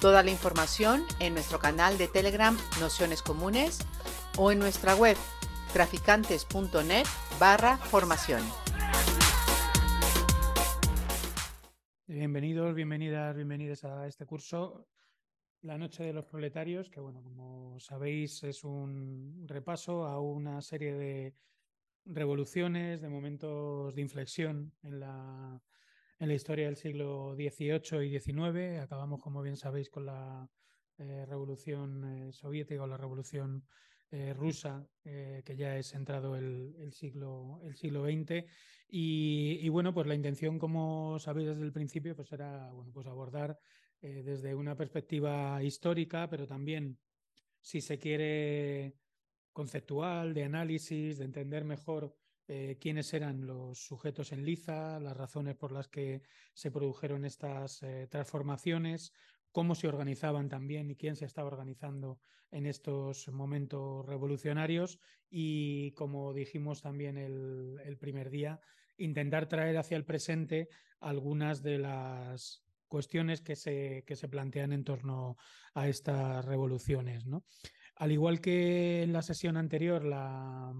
Toda la información en nuestro canal de Telegram Nociones Comunes o en nuestra web traficantes.net barra formación. Bienvenidos, bienvenidas, bienvenidos a este curso, La Noche de los Proletarios, que bueno, como sabéis es un repaso a una serie de revoluciones, de momentos de inflexión en la, en la historia del siglo XVIII y XIX. Acabamos, como bien sabéis, con la eh, revolución eh, soviética o la revolución eh, rusa, que ya es entrado el, el siglo, XX. Y, y, bueno, pues la intención, como sabéis desde el principio, pues era bueno, pues abordar desde una perspectiva histórica, pero también, si se quiere, conceptual, de análisis, de entender mejor eh, quiénes eran los sujetos en liza, las razones por las que se produjeron estas eh, transformaciones, cómo se organizaban también y quién se estaba organizando en estos momentos revolucionarios y, como dijimos también el, el primer día, intentar traer hacia el presente algunas de las cuestiones que se, que se plantean en torno a estas revoluciones. ¿no? Al igual que en la sesión anterior, la,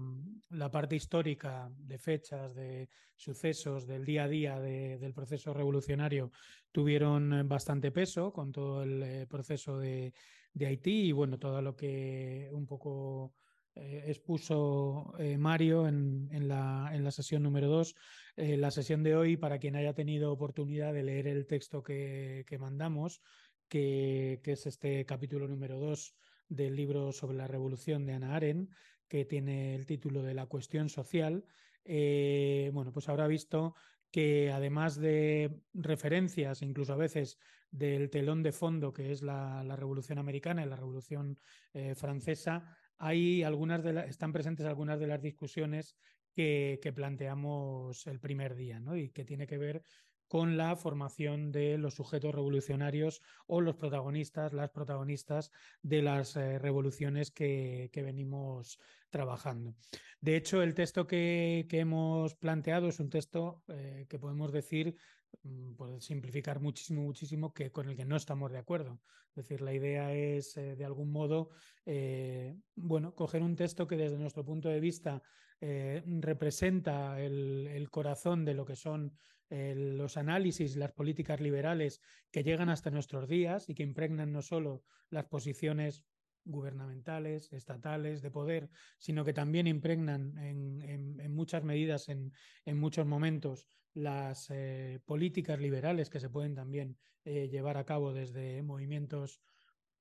parte histórica de fechas, de sucesos, del día a día de, del proceso revolucionario tuvieron bastante peso con todo el eh, proceso de, Haití y bueno, todo lo que un poco eh, expuso eh, Mario en, la, en, la, sesión número 2. Eh, la sesión de hoy, para quien haya tenido oportunidad de leer el texto que, que mandamos, que, que, es este capítulo número 2 del libro sobre la revolución de Ana Arendt, que tiene el título de La cuestión social, eh, bueno, pues habrá visto que además de referencias, incluso a veces del telón de fondo que es la, la Revolución Americana y la Revolución eh, Francesa, hay algunas de están presentes algunas de las discusiones que, que, planteamos el primer día, ¿no? Y que tiene que ver con la formación de los sujetos revolucionarios o los protagonistas, las protagonistas de las eh, revoluciones que, venimos trabajando. De hecho, el texto que, hemos planteado es un texto eh, que podemos decir mm, por simplificar muchísimo, muchísimo, que con el que no estamos de acuerdo. Es decir, la idea es, eh, de algún modo, bueno, coger un texto que desde nuestro punto de vista representa el, corazón de lo que son eh, los análisis, las políticas liberales que llegan hasta nuestros días y que impregnan no solo las posiciones gubernamentales, estatales, de poder, sino que también impregnan en, muchas medidas, en, muchos momentos, las eh, políticas liberales que se pueden también eh, llevar a cabo desde movimientos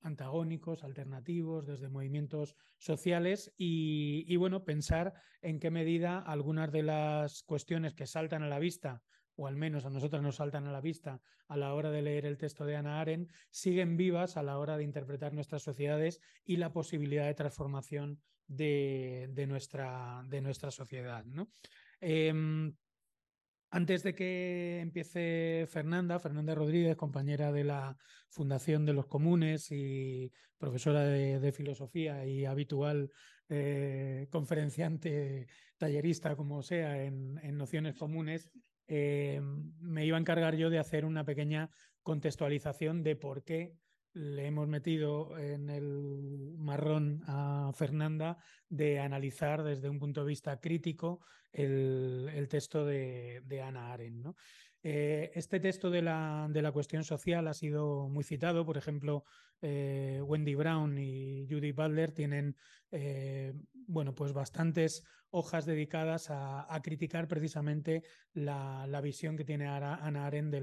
antagónicos, alternativos, desde movimientos sociales y, bueno, pensar en qué medida algunas de las cuestiones que saltan a la vista o al menos a nosotros nos saltan a la vista a la hora de leer el texto de Ana Arendt, siguen vivas a la hora de interpretar nuestras sociedades y la posibilidad de transformación de, de, nuestra, de nuestra, sociedad. ¿no? Eh, antes de que empiece Fernanda, Fernanda Rodríguez, compañera de la Fundación de los Comunes y profesora de, filosofía y habitual eh, conferenciante, tallerista, como sea, en nociones comunes, eh, me iba a encargar yo de hacer una pequeña contextualización de por qué le hemos metido en el marrón a Fernanda de analizar desde un punto de vista crítico el, texto de, Ana Arendt. ¿no? Eh, este texto de la, de la, cuestión social ha sido muy citado, por ejemplo, eh, Wendy Brown y Judy Butler tienen bueno, pues bastantes hojas dedicadas a, criticar precisamente la, visión que tiene Ana Arendt de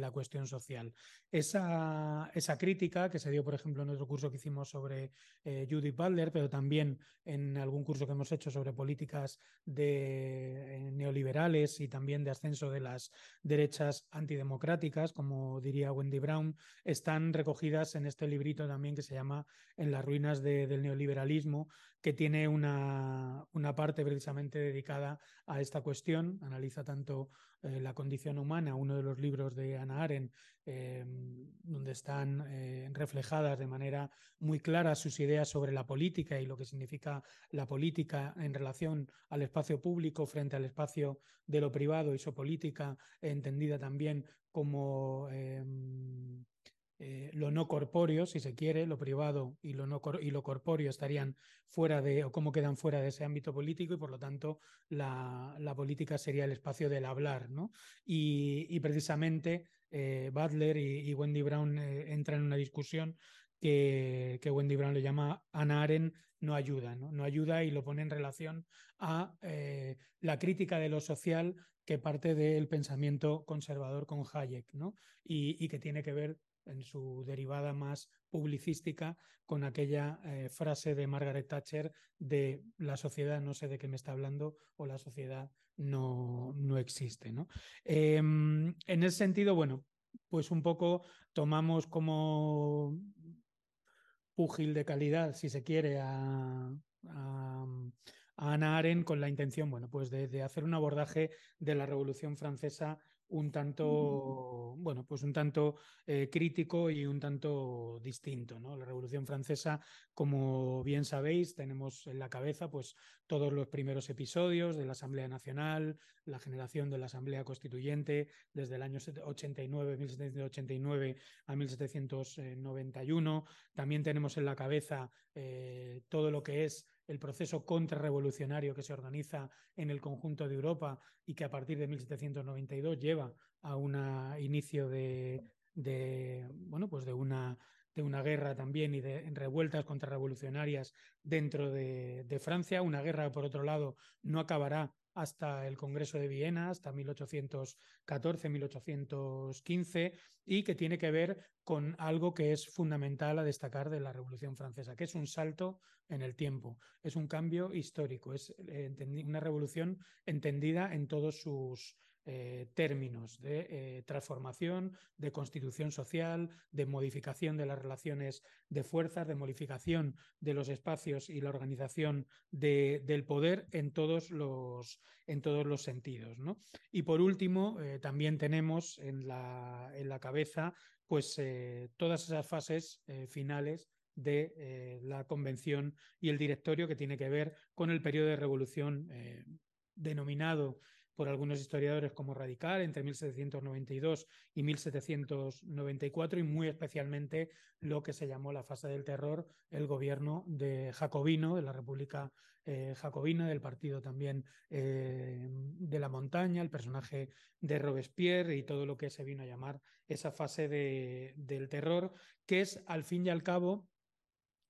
la, cuestión social. Esa, crítica que se dio, por ejemplo, en otro curso que hicimos sobre eh, Judith Butler, pero también en algún curso que hemos hecho sobre políticas de, eh, neoliberales y también de ascenso de las derechas antidemocráticas, como diría Wendy Brown, están recogidas en este librito también que se llama En las ruinas de, del neoliberalismo, que tiene una, una, parte precisamente dedicada a esta cuestión. Analiza tanto eh, la condición humana, uno de los libros de Ana Arendt, eh, donde están eh, reflejadas de manera muy clara sus ideas sobre la política y lo que significa la política en relación al espacio público frente al espacio de lo privado y su política entendida también como eh, lo no corpóreo, si se quiere, lo privado y lo, no y lo corpóreo estarían fuera de, o cómo quedan fuera de ese ámbito político y por lo tanto la, la política sería el espacio del hablar. ¿no? Y, y precisamente eh, Butler y, Wendy Brown eh, entran en una discusión que, que, Wendy Brown le llama Anna Arendt no ayuda, ¿no? no ayuda y lo pone en relación a la crítica de lo social que parte del pensamiento conservador con Hayek ¿no? y, y que tiene que ver en su derivada más publicística con aquella eh, frase de Margaret Thatcher de la sociedad no sé de qué me está hablando o la sociedad no, no existe. ¿no? Eh, en ese sentido, bueno, pues un poco tomamos como púgil de calidad, si se quiere, a, Ana Arendt con la intención, bueno, pues de hacer un abordaje de la Revolución Francesa un tanto, bueno, pues un tanto eh, crítico y un tanto distinto. ¿no? La Revolución Francesa, como bien sabéis, tenemos en la cabeza pues todos los primeros episodios de la Asamblea Nacional, la generación de la Asamblea Constituyente desde el año 89, 1789 a 1791. También tenemos en la cabeza eh, todo lo que es el proceso contrarrevolucionario que se organiza en el conjunto de Europa y que a partir de 1792 lleva a un inicio de, bueno, pues de una de una guerra también y de revueltas contrarrevolucionarias dentro de, de, Francia, una guerra por otro lado no acabará hasta el Congreso de Viena, hasta 1814-1815, y que tiene que ver con algo que es fundamental a destacar de la Revolución Francesa, que es un salto en el tiempo, es un cambio histórico, es eh, una revolución entendida en todos sus eh, términos de eh, transformación, de constitución social, de modificación de las relaciones de fuerzas, de modificación de los espacios y la organización de, del poder en todos los, en todos los sentidos. ¿no? Y por último, eh, también tenemos en la, en la cabeza pues, todas esas fases finales de la convención y el directorio que tiene que ver con el periodo de revolución denominado por algunos historiadores como radical entre 1792 y 1794 y muy especialmente lo que se llamó la fase del terror, el gobierno de Jacobino, de la República eh, Jacobina, del partido también eh, de la montaña, el personaje de Robespierre y todo lo que se vino a llamar esa fase de, del terror, que es al fin y al cabo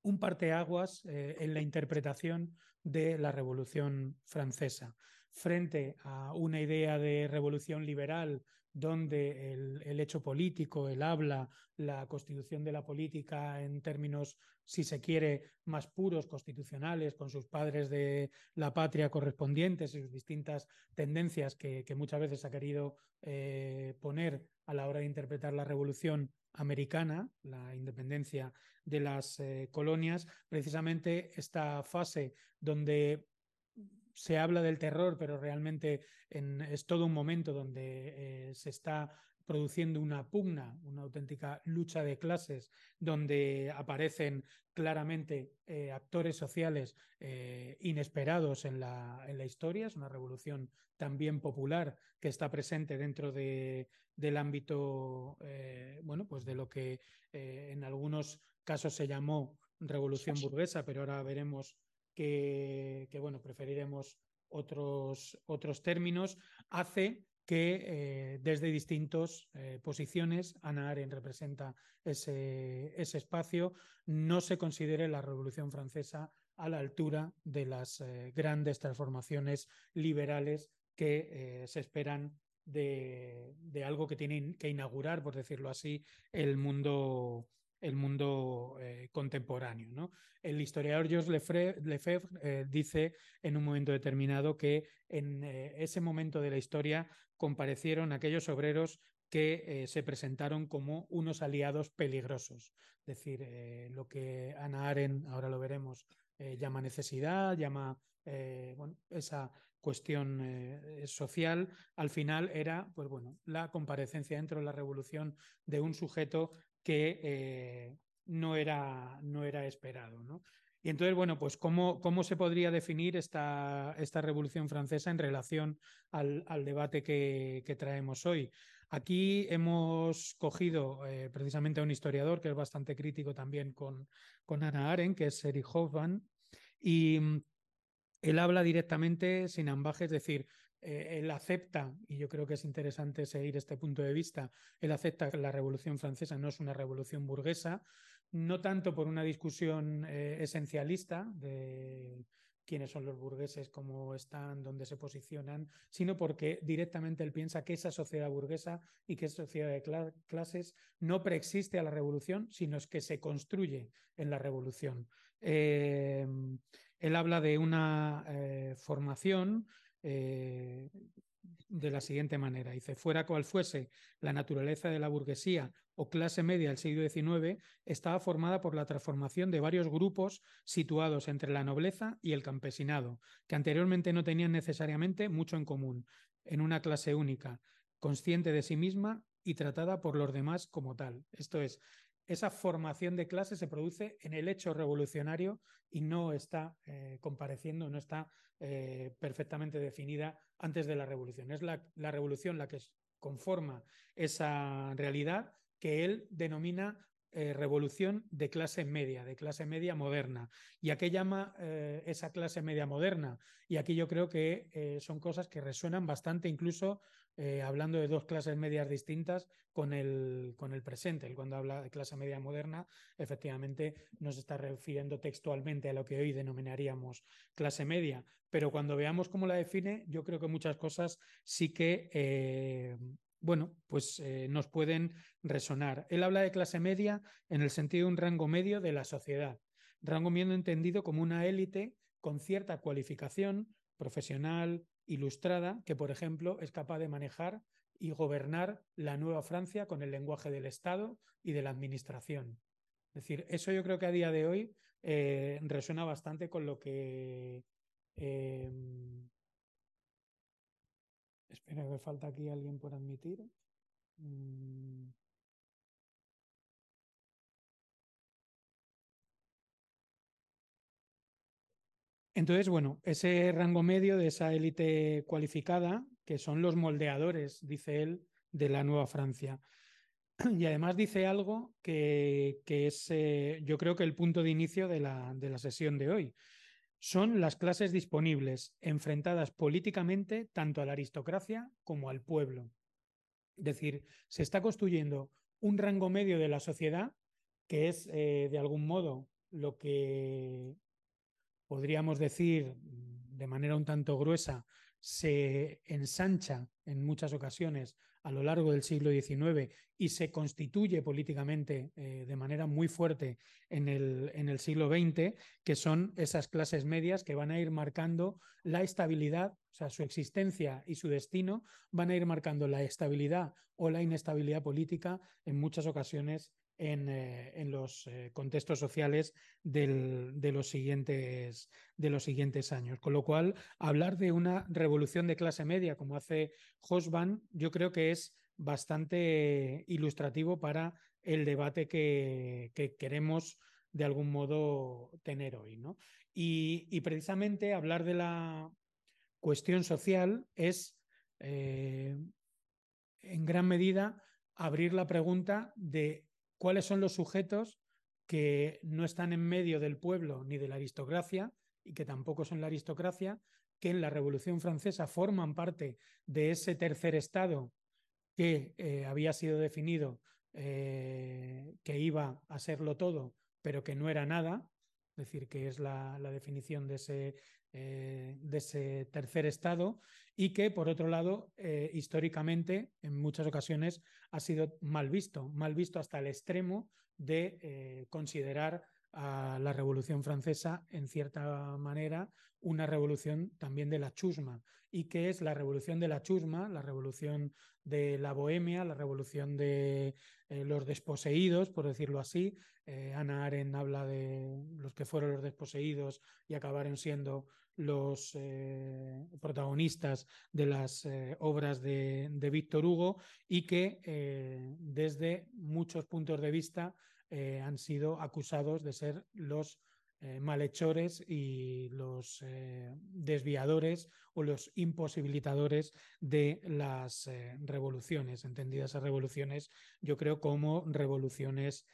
un parteaguas eh, en la interpretación de la Revolución Francesa frente a una idea de revolución liberal donde el, hecho político, el habla, la constitución de la política en términos, si se quiere, más puros, constitucionales, con sus padres de la patria correspondientes y sus distintas tendencias que, que muchas veces ha querido eh, poner a la hora de interpretar la revolución americana, la independencia de las eh, colonias, precisamente esta fase donde se habla del terror, pero realmente en, es todo un momento donde eh, se está produciendo una pugna, una auténtica lucha de clases, donde aparecen claramente eh, actores sociales eh, inesperados en la, en la, historia. Es una revolución también popular que está presente dentro de, del ámbito, eh, bueno, pues de lo que en algunos casos se llamó revolución burguesa, pero ahora veremos que, bueno, preferiremos otros, otros términos, hace que eh, desde distintas eh, posiciones Ana Arendt representa ese, ese, espacio, no se considere la Revolución Francesa a la altura de las eh, grandes transformaciones liberales que se esperan de, de, algo que tiene que inaugurar, por decirlo así, el mundo, el mundo eh, contemporáneo. ¿no? El historiador Georges Lefebvre, Lefebvre eh, dice en un momento determinado que en eh, ese momento de la historia comparecieron aquellos obreros que se presentaron como unos aliados peligrosos. Es decir, lo que Ana Aren, ahora lo veremos, llama necesidad, llama esa cuestión social, al final era, pues bueno, la comparecencia dentro de la revolución de un sujeto que eh, no, era, no era esperado. ¿no? Y entonces, bueno, pues ¿cómo, cómo se podría definir esta, esta Revolución Francesa en relación al, al debate que, que, traemos hoy? Aquí hemos cogido eh, precisamente a un historiador que es bastante crítico también con, con Anna Arendt, que es Erich Hoffman, y mm, él habla directamente sin ambaje, es decir, eh, él acepta, y yo creo que es interesante seguir este punto de vista, él acepta que la Revolución Francesa no es una revolución burguesa, no tanto por una discusión eh, esencialista de quiénes son los burgueses, cómo están, dónde se posicionan, sino porque directamente él piensa que esa sociedad burguesa y que esa sociedad de cl clases no preexiste a la revolución, sino que se construye en la revolución. Eh, él habla de una formación eh, de la siguiente manera. Dice, fuera cual fuese la naturaleza de la burguesía o clase media del siglo XIX, estaba formada por la transformación de varios grupos situados entre la nobleza y el campesinado, que anteriormente no tenían necesariamente mucho en común, en una clase única, consciente de sí misma y tratada por los demás como tal. Esto es, esa formación de clase se produce en el hecho revolucionario y no está eh, compareciendo, no está eh, perfectamente definida antes de la revolución. Es la, revolución la que conforma esa realidad que él denomina eh, revolución de clase media, de clase media moderna. ¿Y a qué llama esa clase media moderna? Y aquí yo creo que son cosas que resuenan bastante, incluso hablando de dos clases medias distintas con el, con el presente. Él cuando habla de clase media moderna, efectivamente nos está refiriendo textualmente a lo que hoy denominaríamos clase media. Pero cuando veamos cómo la define, yo creo que muchas cosas sí que bueno, pues eh, nos pueden resonar. Él habla de clase media en el sentido de un rango medio de la sociedad, rango medio entendido como una élite con cierta cualificación profesional, ilustrada, que por ejemplo es capaz de manejar y gobernar la nueva Francia con el lenguaje del Estado y de la Administración. Es decir, eso yo creo que a día de hoy eh, resuena bastante con lo que eh, Espera, que falta aquí alguien por admitir. Mm. Entonces, bueno, ese rango medio de esa élite cualificada, que son los moldeadores, dice él, de la Nueva Francia. Y además dice algo que, que es, eh, yo creo que el punto de inicio de la, de la sesión de hoy son las clases disponibles, enfrentadas políticamente tanto a la aristocracia como al pueblo. Es decir, se está construyendo un rango medio de la sociedad que es, eh, de algún modo, lo que podríamos decir de manera un tanto gruesa, se ensancha en muchas ocasiones a lo largo del siglo XIX y se constituye políticamente eh, de manera muy fuerte en el, en el siglo XX, que son esas clases medias que van a ir marcando la estabilidad, o sea, su existencia y su destino van a ir marcando la estabilidad o la inestabilidad política en muchas ocasiones en, eh, en los eh, contextos sociales de, los siguientes, de los siguientes años. Con lo cual, hablar de una revolución de clase media, como hace Hosban, yo creo que es bastante ilustrativo para el debate que, que queremos de algún modo tener hoy. ¿no? Y, y, precisamente hablar de la cuestión social es, eh, en gran medida, abrir la pregunta de cuáles son los sujetos que no están en medio del pueblo ni de la aristocracia y que tampoco son la aristocracia, que en la Revolución Francesa forman parte de ese tercer estado que eh, había sido definido eh, que iba a serlo todo, pero que no era nada, es decir, que es la, definición de ese, eh, de ese tercer estado y que, por otro lado, eh, históricamente, en muchas ocasiones, ha sido mal visto, mal visto hasta el extremo de eh, considerar a la Revolución Francesa, en cierta manera, una revolución también de la chusma. ¿Y qué es la revolución de la chusma? La revolución de la bohemia, la revolución de eh, los desposeídos, por decirlo así. Eh, Ana Aren habla de los que fueron los desposeídos y acabaron siendo los eh, protagonistas de las obras de, de, Víctor Hugo y que desde muchos puntos de vista eh, han sido acusados de ser los eh, malhechores y los eh, desviadores o los imposibilitadores de las revoluciones, entendidas esas revoluciones, yo creo, como revoluciones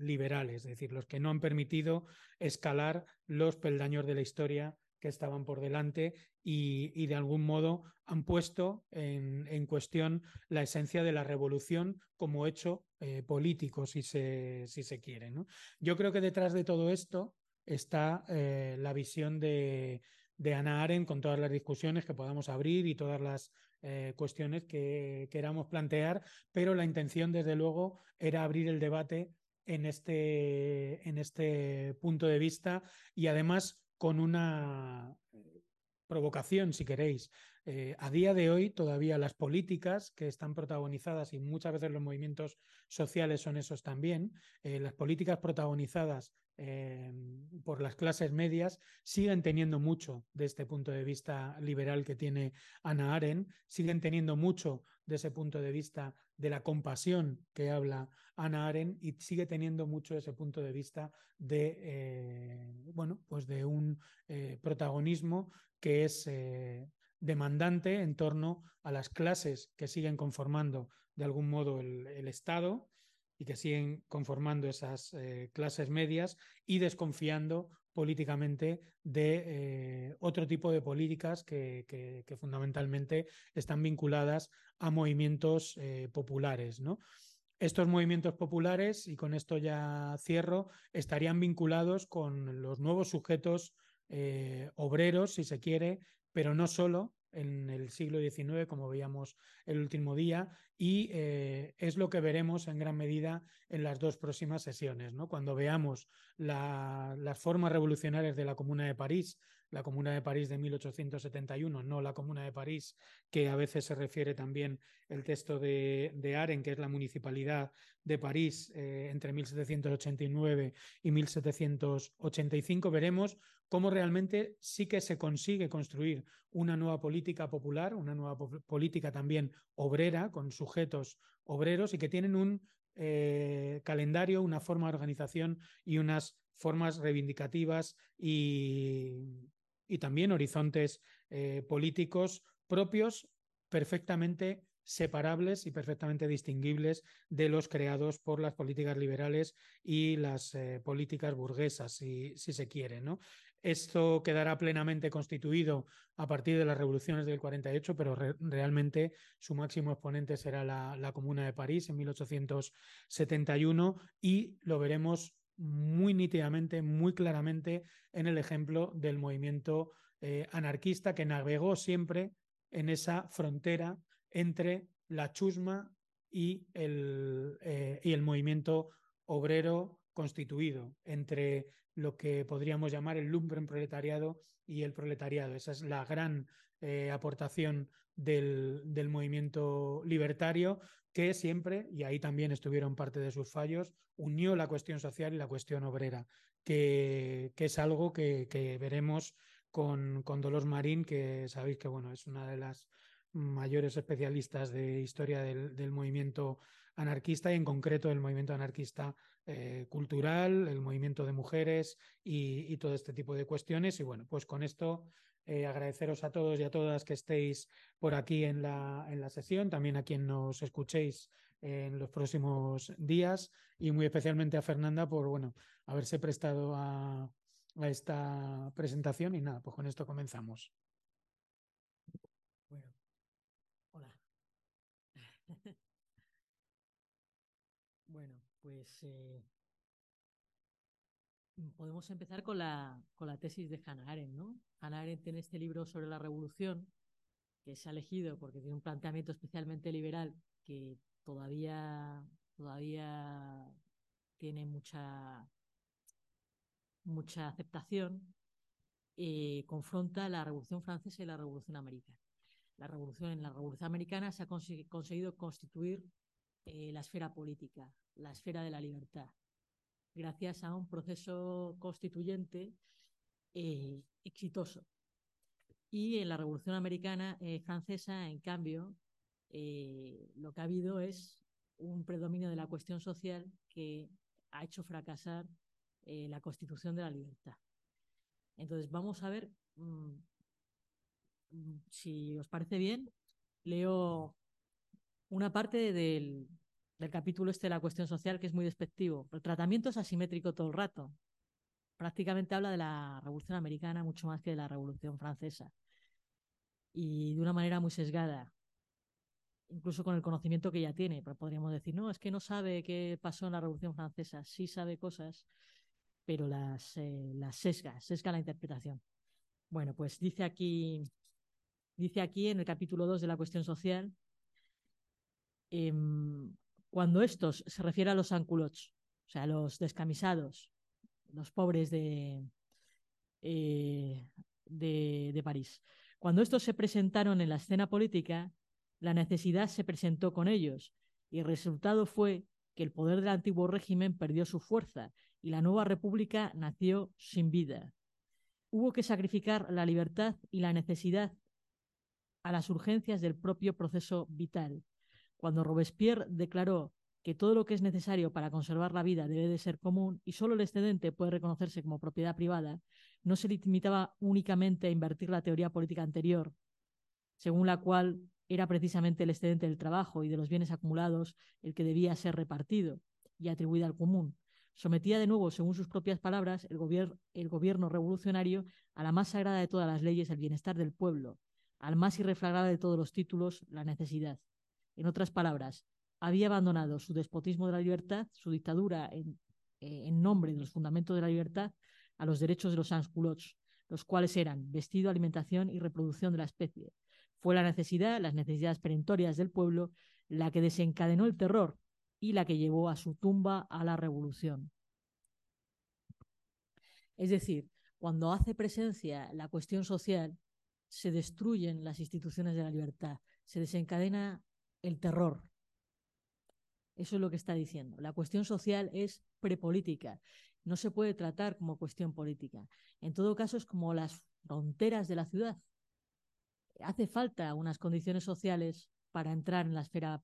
liberales, es decir, los que no han permitido escalar los peldaños de la historia que estaban por delante y, de algún modo han puesto en, en, cuestión la esencia de la revolución como hecho eh, político, si se, si se quiere. ¿no? Yo creo que detrás de todo esto está eh, la visión de, de Ana Aren con todas las discusiones que podamos abrir y todas las eh, cuestiones que queramos plantear, pero la intención, desde luego, era abrir el debate en este, en este punto de vista y además con una eh, provocación, si queréis. Eh, a día de hoy, todavía las políticas que están protagonizadas, y muchas veces los movimientos sociales son esos también, eh, las políticas protagonizadas eh, por las clases medias siguen teniendo mucho de este punto de vista liberal que tiene Ana Aren, siguen teniendo mucho de ese punto de vista de la compasión que habla Ana Aren y sigue teniendo mucho ese punto de vista de, bueno, pues de un protagonismo que es demandante en torno a las clases que siguen conformando de algún modo el, Estado y que siguen conformando esas eh, clases medias y desconfiando políticamente de eh, otro tipo de políticas que, fundamentalmente están vinculadas a movimientos eh, populares. ¿no? Estos movimientos populares, y con esto ya cierro, estarían vinculados con los nuevos sujetos obreros, si se quiere, pero no solo, en el siglo XIX, como veíamos el último día, y eh, es lo que veremos en gran medida en las dos próximas sesiones. ¿no? Cuando veamos la, las formas revolucionarias de la Comuna de París, la Comuna de París de 1871, no la Comuna de París, que a veces se refiere también el texto de, de Aren, que es la municipalidad de París eh, entre 1789 y 1785, veremos cómo realmente sí que se consigue construir una nueva política popular, una nueva po política también obrera, con sujetos obreros y que tienen un eh, calendario, una forma de organización y unas formas reivindicativas y, y también horizontes eh, políticos propios perfectamente separables y perfectamente distinguibles de los creados por las políticas liberales y las eh, políticas burguesas, si, se quiere. ¿no? Esto quedará plenamente constituido a partir de las revoluciones del 48, pero re realmente su máximo exponente será la, la, Comuna de París en 1871 y lo veremos muy nítidamente, muy claramente en el ejemplo del movimiento eh, anarquista que navegó siempre en esa frontera entre la chusma y el, eh, y el movimiento obrero constituido, entre lo que podríamos llamar el lumpen proletariado y el proletariado. Esa es la gran eh, aportación del, del, movimiento libertario que siempre, y ahí también estuvieron parte de sus fallos, unió la cuestión social y la cuestión obrera, que, que es algo que, que veremos con, con, Dolores Marín, que sabéis que bueno, es una de las mayores especialistas de historia del, del movimiento anarquista y en concreto el movimiento anarquista eh, cultural, el movimiento de mujeres y, y, todo este tipo de cuestiones. Y bueno, pues con esto eh, agradeceros a todos y a todas que estéis por aquí en la, en la sesión, también a quien nos escuchéis en los próximos días y muy especialmente a Fernanda por bueno, haberse prestado a, a esta presentación y nada, pues con esto comenzamos. Bueno, hola. bueno, pues eh, Podemos empezar con la, con la tesis de Hannah Arendt, ¿no? Hannah Arendt tiene este libro sobre la revolución, que se ha elegido porque tiene un planteamiento especialmente liberal que todavía, todavía tiene mucha, mucha aceptación, eh, confronta la Revolución Francesa y la Revolución Americana. La revolución, en la Revolución Americana se ha conseguido constituir eh, la esfera política, la esfera de la libertad, gracias a un proceso constituyente eh, exitoso. Y en la Revolución Americana francesa, en cambio, lo que ha habido es un predominio de la cuestión social que ha hecho fracasar eh, la constitución de la libertad. Entonces, vamos a ver, mm, mm, si os parece bien, leo una parte del, del capítulo este de la cuestión social que es muy despectivo. El tratamiento es asimétrico todo el rato. Prácticamente habla de la Revolución Americana mucho más que de la Revolución Francesa. Y de una manera muy sesgada incluso con el conocimiento que ya tiene. podríamos decir, no, es que no sabe qué pasó en la Revolución Francesa. Sí sabe cosas, pero las, eh, las sesga, sesga la interpretación. Bueno, pues dice aquí, dice aquí en el capítulo 2 de la cuestión social, em, cuando estos se refiere a los anculots, o sea, los descamisados, los pobres de, eh, de, de París, cuando estos se presentaron en la escena política, la necesidad se presentó con ellos y el resultado fue que el poder del antiguo régimen perdió su fuerza y la nueva república nació sin vida. Hubo que sacrificar la libertad y la necesidad a las urgencias del propio proceso vital. Cuando Robespierre declaró que todo lo que es necesario para conservar la vida debe de ser común y solo el excedente puede reconocerse como propiedad privada, no se limitaba únicamente a invertir la teoría política anterior, según la cual era precisamente el excedente del trabajo y de los bienes acumulados el que debía ser repartido y atribuido al común. Sometía de nuevo, según sus propias palabras, el, gobierno revolucionario a la más sagrada de todas las leyes, el bienestar del pueblo, al más irrefragable de todos los títulos, la necesidad. En otras palabras, había abandonado su despotismo de la libertad, su dictadura en, eh, en nombre de los fundamentos de la libertad, a los derechos de los sansculots, los cuales eran vestido, alimentación y reproducción de la especie, fue la necesidad, las necesidades perentorias del pueblo, la que desencadenó el terror y la que llevó a su tumba a la revolución. Es decir, cuando hace presencia la cuestión social, se destruyen las instituciones de la libertad, se desencadena el terror. Eso es lo que está diciendo. La cuestión social es prepolítica, no se puede tratar como cuestión política. En todo caso, es como las fronteras de la ciudad hace falta unas condiciones sociales para entrar en la esfera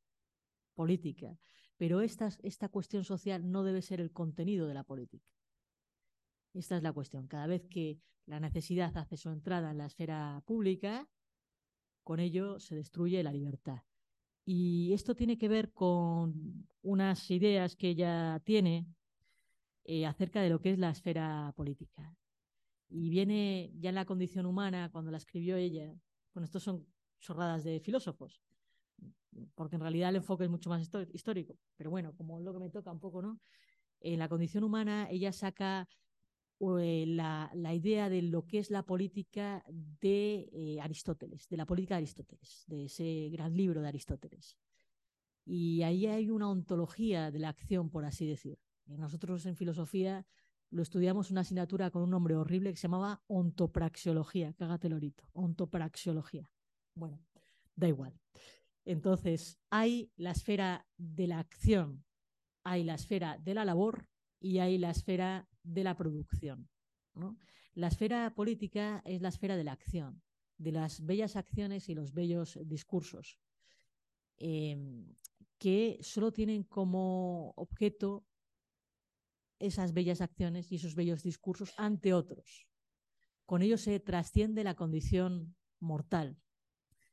política, pero esta, esta cuestión social no debe ser el contenido de la política. Esta es la cuestión. Cada vez que la necesidad hace su entrada en la esfera pública, con ello se destruye la libertad. Y esto tiene que ver con unas ideas que ella tiene eh, acerca de lo que es la esfera política. Y viene ya en la condición humana, cuando la escribió ella, bueno, estos son chorradas de filósofos, porque en realidad el enfoque es mucho más histórico. Pero bueno, como es lo que me toca un poco, ¿no? En la condición humana, ella saca eh, la, idea de lo que es la política de eh, Aristóteles, de la política de Aristóteles, de ese gran libro de Aristóteles. Y ahí hay una ontología de la acción, por así decir. Nosotros en filosofía lo estudiamos una asignatura con un nombre horrible que se llamaba ontopraxiología, cágate lorito, ontopraxiología. Bueno, da igual. Entonces, hay la esfera de la acción, hay la esfera de la labor y hay la esfera de la producción. La esfera política es la esfera de la acción, de las bellas acciones y los bellos discursos, em, que solo tienen como objeto esas bellas acciones y esos bellos discursos ante otros. Con ello se trasciende la condición mortal,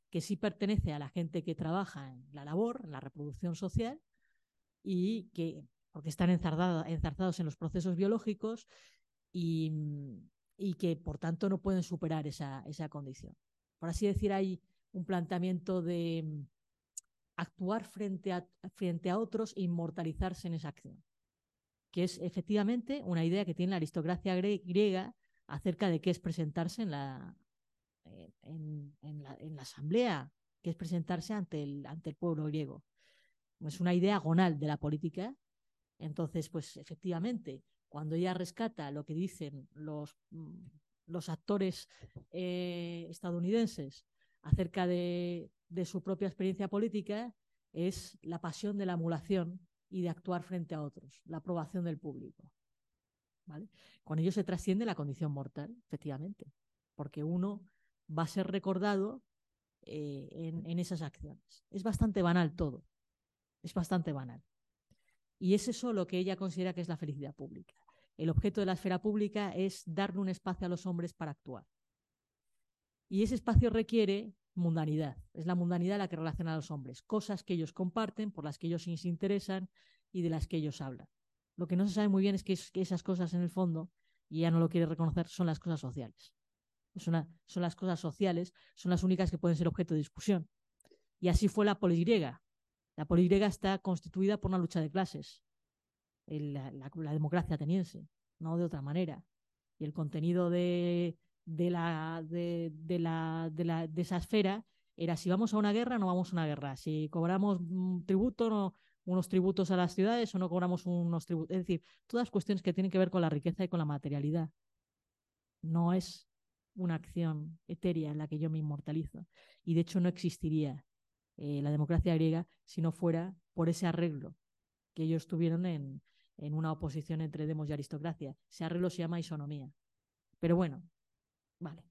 que sí pertenece a la gente que trabaja en la labor, en la reproducción social, y que, porque están enzarzados en los procesos biológicos y, que, por tanto, no pueden superar esa, condición. Por así decir, hay un planteamiento de actuar frente a, otros e inmortalizarse en esa acción que es efectivamente una idea que tiene la aristocracia griega acerca de qué es presentarse en la, en, la, asamblea, qué es presentarse ante el, ante el pueblo griego. Es una idea agonal de la política. Entonces, pues efectivamente, cuando ella rescata lo que dicen los, mm, los actores eh, estadounidenses acerca de, de su propia experiencia política, es la pasión de la emulación y de actuar frente a otros, la aprobación del público. Con ello se trasciende la condición mortal, efectivamente, porque uno va a ser recordado eh, en, esas acciones. Es bastante banal todo, es bastante banal. Y es eso lo que ella considera que es la felicidad pública. El objeto de la esfera pública es darle un espacio a los hombres para actuar. Y ese espacio requiere mundanidad. Es la mundanidad la que relaciona a los hombres, cosas que ellos comparten, por las que ellos se interesan y de las que ellos hablan. Lo que no se sabe muy bien es que, esas cosas en el fondo, y ella no lo quiere reconocer, son las cosas sociales. Son, son las cosas sociales, son las únicas que pueden ser objeto de discusión. Y así fue la poligriega. La poligriega está constituida por una lucha de clases, la, la democracia ateniense, no de otra manera. Y el contenido de, de, la, de, de, la, de, la, de esa esfera era si vamos a una guerra, no vamos a una guerra. Si cobramos un tributo, no, unos tributos a las ciudades o no cobramos unos tributos. Es decir, todas cuestiones que tienen que ver con la riqueza y con la materialidad. No es una acción etérea en la que yo me inmortalizo. Y de hecho no existiría eh, la democracia griega si no fuera por ese arreglo que ellos tuvieron en, en una oposición entre demos y aristocracia. Ese arreglo se llama isonomía. Pero bueno, Vale.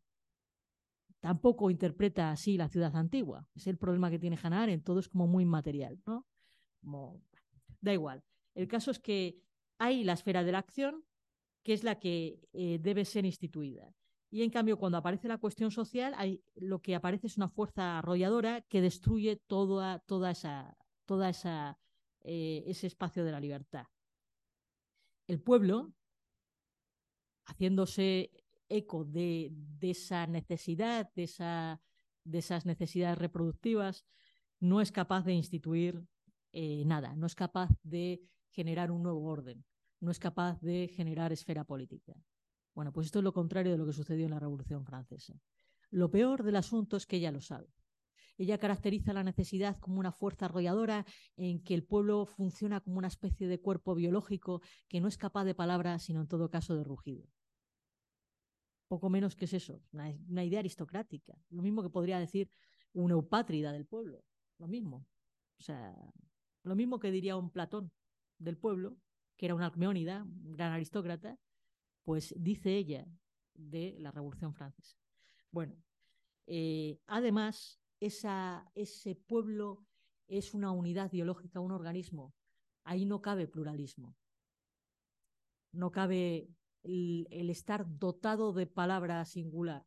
Tampoco interpreta así la ciudad antigua. Es el problema que tiene Hannah Arendt. Todo es como muy material, ¿no? Da igual. El caso es que hay la esfera de la acción, que es la que eh, debe ser instituida. Y en cambio, cuando aparece la cuestión social, hay, lo que aparece es una fuerza arrolladora que destruye toda, toda esa, toda esa, eh, ese espacio de la libertad. El pueblo, haciéndose eco de, esa necesidad, de, esa, de, esas necesidades reproductivas, no es capaz de instituir eh, nada, no es capaz de generar un nuevo orden, no es capaz de generar esfera política. Bueno, pues esto es lo contrario de lo que sucedió en la Revolución Francesa. Lo peor del asunto es que ella lo sabe. Ella caracteriza la necesidad como una fuerza arrolladora en que el pueblo funciona como una especie de cuerpo biológico que no es capaz de palabras, sino en todo caso de rugido poco menos que es eso, una, idea aristocrática. Lo mismo que podría decir una eupátrida del pueblo, lo mismo. O sea, lo mismo que diría un Platón del pueblo, que era una Alcmeónida, un gran aristócrata, pues dice ella de la Revolución Francesa. Bueno, eh, además, ese pueblo es una unidad biológica, un organismo. Ahí no cabe pluralismo. No cabe el, estar dotado de palabra singular,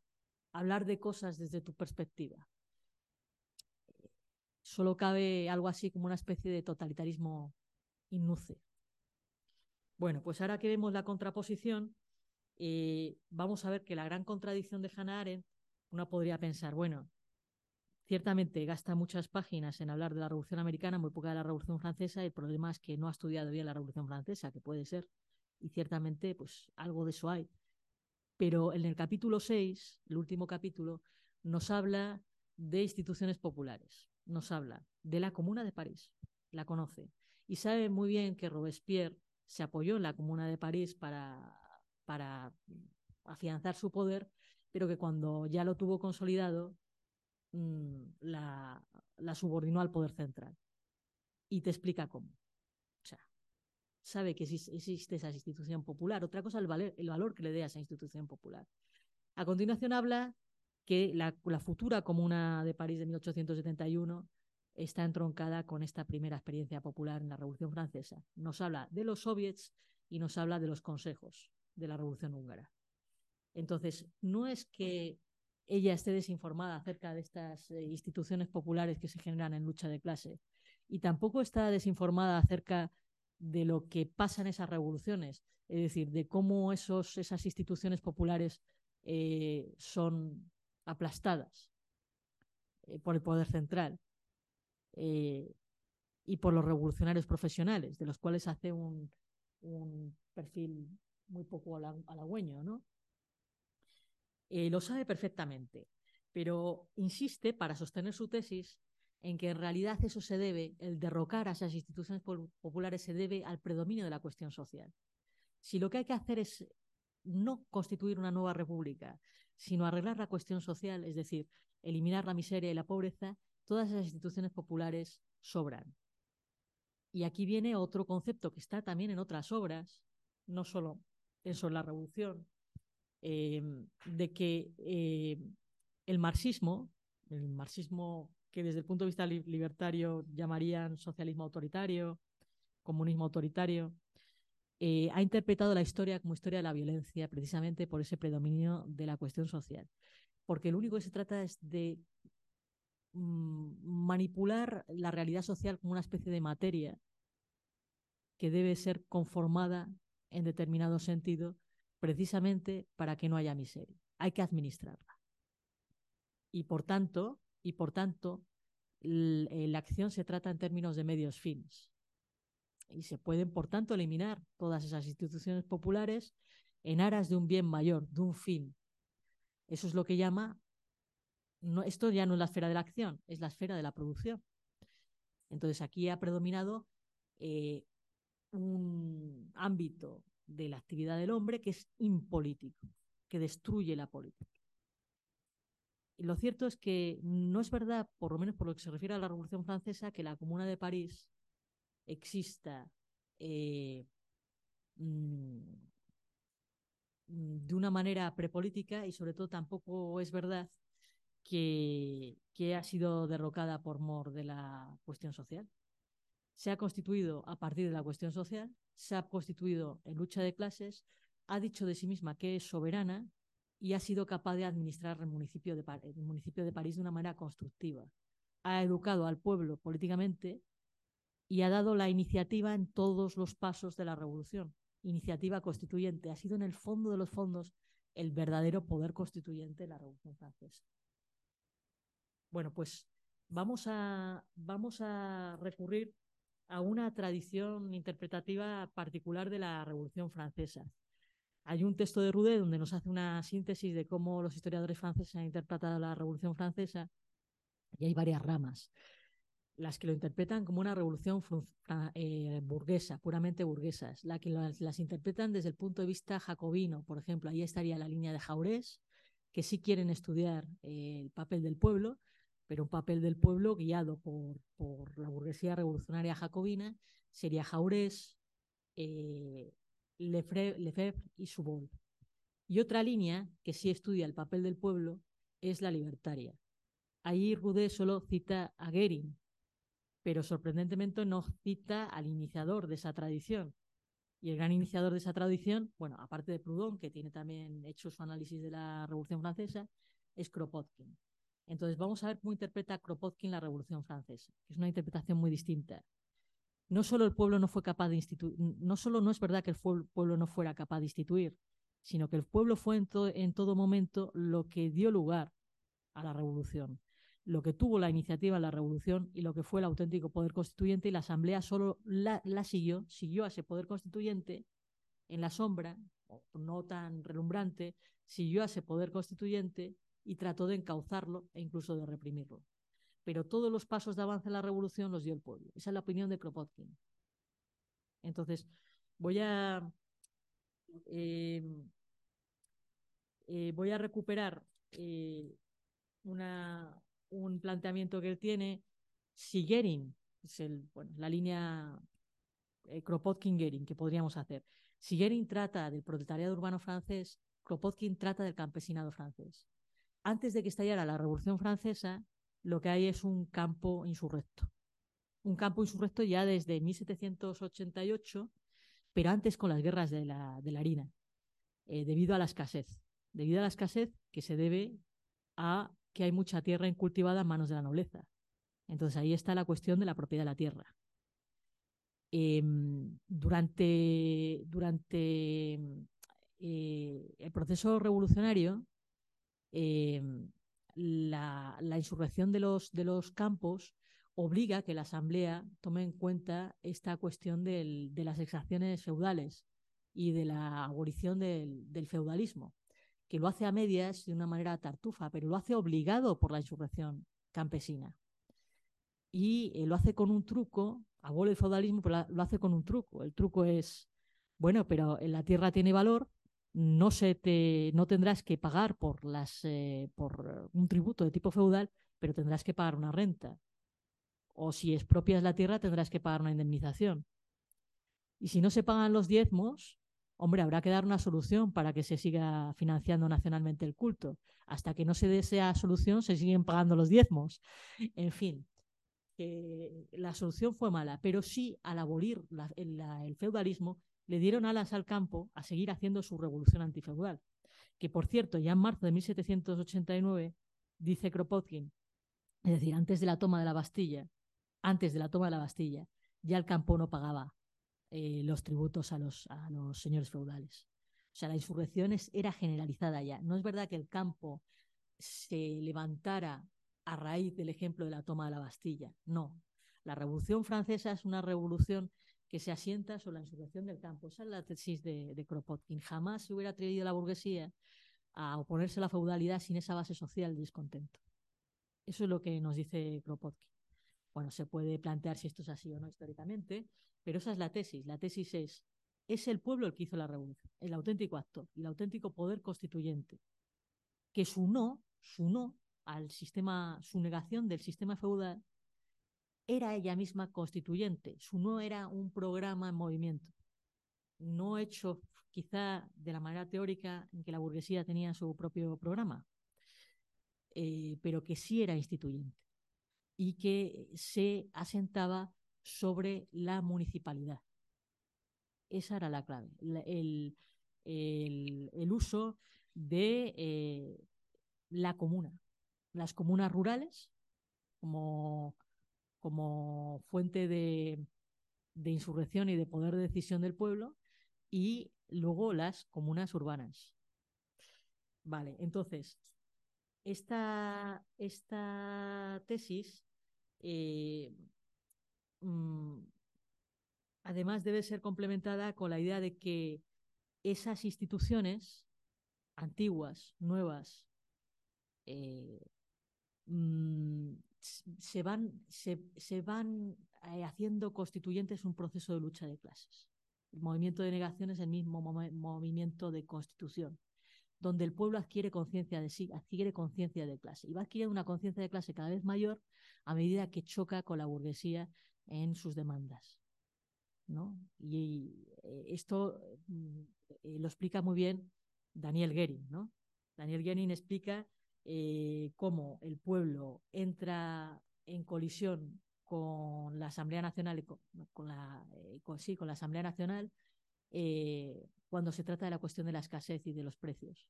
hablar de cosas desde tu perspectiva. Solo cabe algo así como una especie de totalitarismo innuce. Bueno, pues ahora que vemos la contraposición, eh, vamos a ver que la gran contradicción de Hannah Arendt, uno podría pensar, bueno, ciertamente gasta muchas páginas en hablar de la Revolución Americana, muy poca de la Revolución Francesa, y el problema es que no ha estudiado bien la Revolución Francesa, que puede ser y ciertamente pues algo de eso hay. Pero en el capítulo 6, el último capítulo, nos habla de instituciones populares, nos habla de la Comuna de París, la conoce, y sabe muy bien que Robespierre se apoyó en la Comuna de París para, para afianzar su poder, pero que cuando ya lo tuvo consolidado, mm, la, la subordinó al poder central. Y te explica cómo sabe que existe esa institución popular. Otra cosa, el, el valor que le dé a esa institución popular. A continuación habla que la, futura Comuna de París de 1871 está entroncada con esta primera experiencia popular en la Revolución Francesa. Nos habla de los soviets y nos habla de los consejos de la Revolución Húngara. Entonces, no es que ella esté desinformada acerca de estas eh, instituciones populares que se generan en lucha de clase y tampoco está desinformada acerca de lo que pasa en esas revoluciones, es decir, de cómo esos, esas instituciones populares eh, son aplastadas eh, por el poder central y por los revolucionarios profesionales, de los cuales hace un perfil muy poco hala- halagüeño, ¿no? Eh, lo sabe perfectamente, pero insiste para sostener su tesis en que en realidad eso se debe, el derrocar a esas instituciones populares se debe al predominio de la cuestión social. Si lo que hay que hacer es no constituir una nueva república, sino arreglar la cuestión social, es decir, eliminar la miseria y la pobreza, todas esas instituciones populares sobran. Y aquí viene otro concepto que está también en otras obras, no solo sobre la revolución, eh, de que eh, el marxismo, el marxismo que desde el punto de vista li- libertario llamarían socialismo autoritario, comunismo autoritario, eh, ha interpretado la historia como historia de la violencia precisamente por ese predominio de la cuestión social. Porque lo único que se trata es de mm, manipular la realidad social como una especie de materia que debe ser conformada en determinado sentido precisamente para que no haya miseria. Hay que administrarla. Y por tanto, y por tanto, eh, la acción se trata en términos de medios fines. Y se pueden, por tanto, eliminar todas esas instituciones populares en aras de un bien mayor, de un fin. Eso es lo que llama, no, esto ya no es la esfera de la acción, es la esfera de la producción. Entonces aquí ha predominado eh, un ámbito de la actividad del hombre que es impolítico, que destruye la política. Y lo cierto es que no es verdad, por lo menos por lo que se refiere a la Revolución Francesa, que la Comuna de París exista eh, mm, de una manera prepolítica y sobre todo tampoco es verdad que, que ha sido derrocada por mor de la cuestión social. Se ha constituido a partir de la cuestión social, se ha constituido en lucha de clases, ha dicho de sí misma que es soberana y ha sido capaz de administrar el municipio de, París de una manera constructiva. Ha educado al pueblo políticamente y ha dado la iniciativa en todos los pasos de la revolución. Iniciativa constituyente. Ha sido en el fondo de los fondos el verdadero poder constituyente de la Revolución Francesa. Bueno, pues vamos a, vamos a recurrir a una tradición interpretativa particular de la Revolución Francesa. Hay un texto de Roudet donde nos hace una síntesis de cómo los historiadores franceses han interpretado la Revolución Francesa y hay varias ramas. Las que lo interpretan como una revolución eh, burguesa, puramente burguesas, la que las, las interpretan desde el punto de vista jacobino, por ejemplo, ahí estaría la línea de Jaurés, que sí quieren estudiar eh, el papel del pueblo, pero un papel del pueblo guiado por, la burguesía revolucionaria jacobina, sería Jaurés, eh, Lefebvre y Subol. Y otra línea que sí estudia el papel del pueblo es la libertaria. Ahí Roudet solo cita a Goering, pero sorprendentemente no cita al iniciador de esa tradición. Y el gran iniciador de esa tradición, bueno, aparte de Proudhon, que tiene también hecho su análisis de la Revolución Francesa, es Kropotkin. Entonces vamos a ver cómo interpreta Kropotkin la Revolución Francesa, que es una interpretación muy distinta. No solo el pueblo no fue capaz de instituir, no solo no es verdad que el pueblo no fuera capaz de instituir, sino que el pueblo fue en, to- en todo momento lo que dio lugar a la revolución lo que tuvo la iniciativa en la revolución y lo que fue el auténtico poder constituyente y la asamblea solo la, la siguió, siguió a ese poder constituyente en la sombra, no tan relumbrante, siguió a ese poder constituyente y trató de encauzarlo e incluso de reprimirlo. Pero todos los pasos de avance en la revolución los dio el pueblo. Esa es la opinión de Kropotkin. Entonces, voy a eh, eh, voy a recuperar eh, una, un planteamiento que él tiene. Si Goering, es el, bueno, la línea Kropotkin-Goering que podríamos hacer. Si Goering trata del proletariado urbano francés, Kropotkin trata del campesinado francés. Antes de que estallara la Revolución Francesa, lo que hay es un campo insurrecto. Un campo insurrecto ya desde 1788, pero antes con las guerras de la, de la harina, eh, debido a la escasez. Debido a la escasez que se debe a que hay mucha tierra incultivada en manos de la nobleza. Entonces ahí está la cuestión de la propiedad de la tierra. Eh, durante durante eh, el proceso revolucionario, eh, la, insurrección de los, campos obliga que la Asamblea tome en cuenta esta cuestión de las exacciones feudales y de la abolición del, del, feudalismo, que lo hace a medias de una manera tartufa, pero lo hace obligado por la insurrección campesina. Y eh, lo hace con un truco, abole el feudalismo, pero lo hace con un truco. El truco es, bueno, pero la tierra tiene valor, no, se te, tendrás que pagar eh, por un tributo de tipo feudal, pero tendrás que pagar una renta. O si expropias la tierra, tendrás que pagar una indemnización. Y si no se pagan los diezmos, hombre, habrá que dar una solución para que se siga financiando nacionalmente el culto. Hasta que no se dé esa solución, se siguen pagando los diezmos. En fin, la solución fue mala, pero sí al abolir el feudalismo le dieron alas al campo a seguir haciendo su revolución antifeudal. Que por cierto, ya en marzo de 1789, dice Kropotkin, es decir, antes de la toma de la Bastilla, antes de la toma de la Bastilla, ya el campo no pagaba eh, los tributos a los, a los señores feudales. O sea, la insurrección es, era generalizada ya. No es verdad que el campo se levantara a raíz del ejemplo de la toma de la Bastilla. No. La Revolución Francesa es una revolución que se asienta sobre la insurrección del campo. Esa es la tesis de, Kropotkin. Jamás se hubiera atrevido la burguesía a oponerse a la feudalidad sin esa base social de descontento. Eso es lo que nos dice Kropotkin. Bueno, se puede plantear si esto es así o no históricamente, pero esa es la tesis. La tesis es, es el pueblo el que hizo la revolución, el auténtico actor, el auténtico poder constituyente, que su no, su no al sistema, su negación del sistema feudal era ella misma constituyente, su no era un programa en movimiento, no hecho quizá de la manera teórica en que la burguesía tenía su propio programa, eh, pero que sí era instituyente y que se asentaba sobre la municipalidad. Esa era la clave, el, uso de eh, la comuna, las comunas rurales como como fuente de, de insurrección y de poder de decisión del pueblo, y luego las comunas urbanas. Vale, entonces, esta, esta tesis eh, mmm, además debe ser complementada con la idea de que esas instituciones antiguas, nuevas, eh, mmm, se van, se, se van eh, haciendo constituyentes un proceso de lucha de clases. El movimiento de negación es el mismo movimiento de constitución, donde el pueblo adquiere conciencia de sí, adquiere conciencia de clase y va adquiriendo una conciencia de clase cada vez mayor a medida que choca con la burguesía en sus demandas. ¿no? Y eh, esto mm, eh, lo explica muy bien Daniel Gering. ¿no? Daniel Gering explica eh, cómo el pueblo entra en colisión con la Asamblea Nacional, eh, sí, con la Asamblea Nacional, eh, cuando se trata de la cuestión de la escasez y de los precios,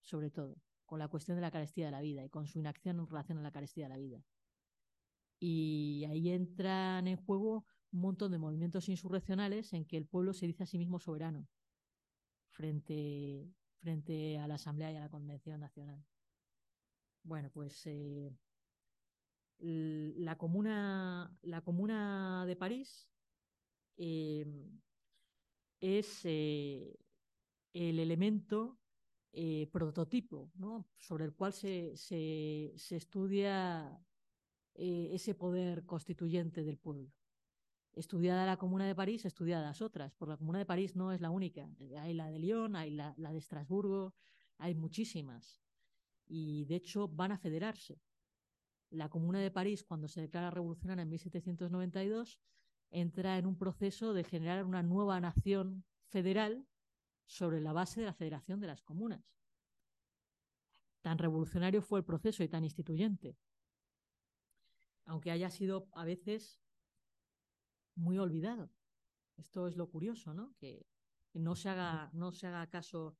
sobre todo, con la cuestión de la carestía de la vida y con su inacción en relación a la carestía de la vida. Y ahí entran en juego un montón de movimientos insurreccionales en que el pueblo se dice a sí mismo soberano frente, frente a la Asamblea y a la Convención Nacional. Bueno, pues eh, la, comuna, la comuna de París eh, es eh, el elemento prototipo ¿no? sobre el cual se, se, se estudia ese poder constituyente del pueblo. Estudiada la Comuna de París, estudiadas otras, porque la Comuna de París no es la única. Hay la de Lyon, hay la, la de Estrasburgo, hay muchísimas y de hecho van a federarse. La Comuna de París, cuando se declara revolucionaria en 1792, entra en un proceso de generar una nueva nación federal sobre la base de la Federación de las Comunas. Tan revolucionario fue el proceso y tan instituyente, aunque haya sido a veces muy olvidado. Esto es lo curioso, ¿no? Que no se haga, no se haga caso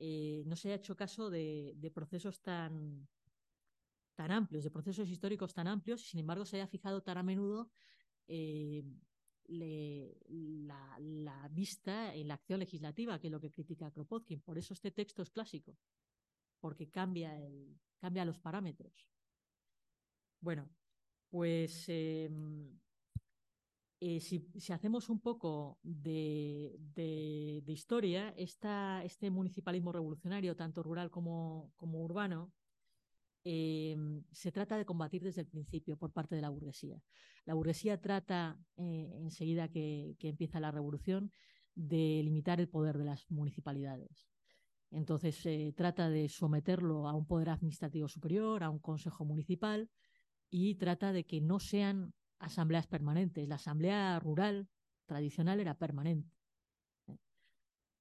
eh, no se haya hecho caso de, procesos tan, tan amplios, de procesos históricos tan amplios, y sin embargo se haya fijado tan a menudo eh, la, vista en la acción legislativa, que es lo que critica Kropotkin. Por eso este texto es clásico, porque cambia, cambia los parámetros. Bueno, Pues em, eh, si, hacemos un poco de, historia, este municipalismo revolucionario, tanto rural como, urbano, em, se trata de combatir desde el principio por parte de la burguesía. La burguesía trata, eh, enseguida que, que empieza la revolución, de limitar el poder de las municipalidades. Entonces se trata de someterlo a un poder administrativo superior, a un consejo municipal, y trata de que no sean asambleas permanentes. La asamblea rural tradicional era permanente.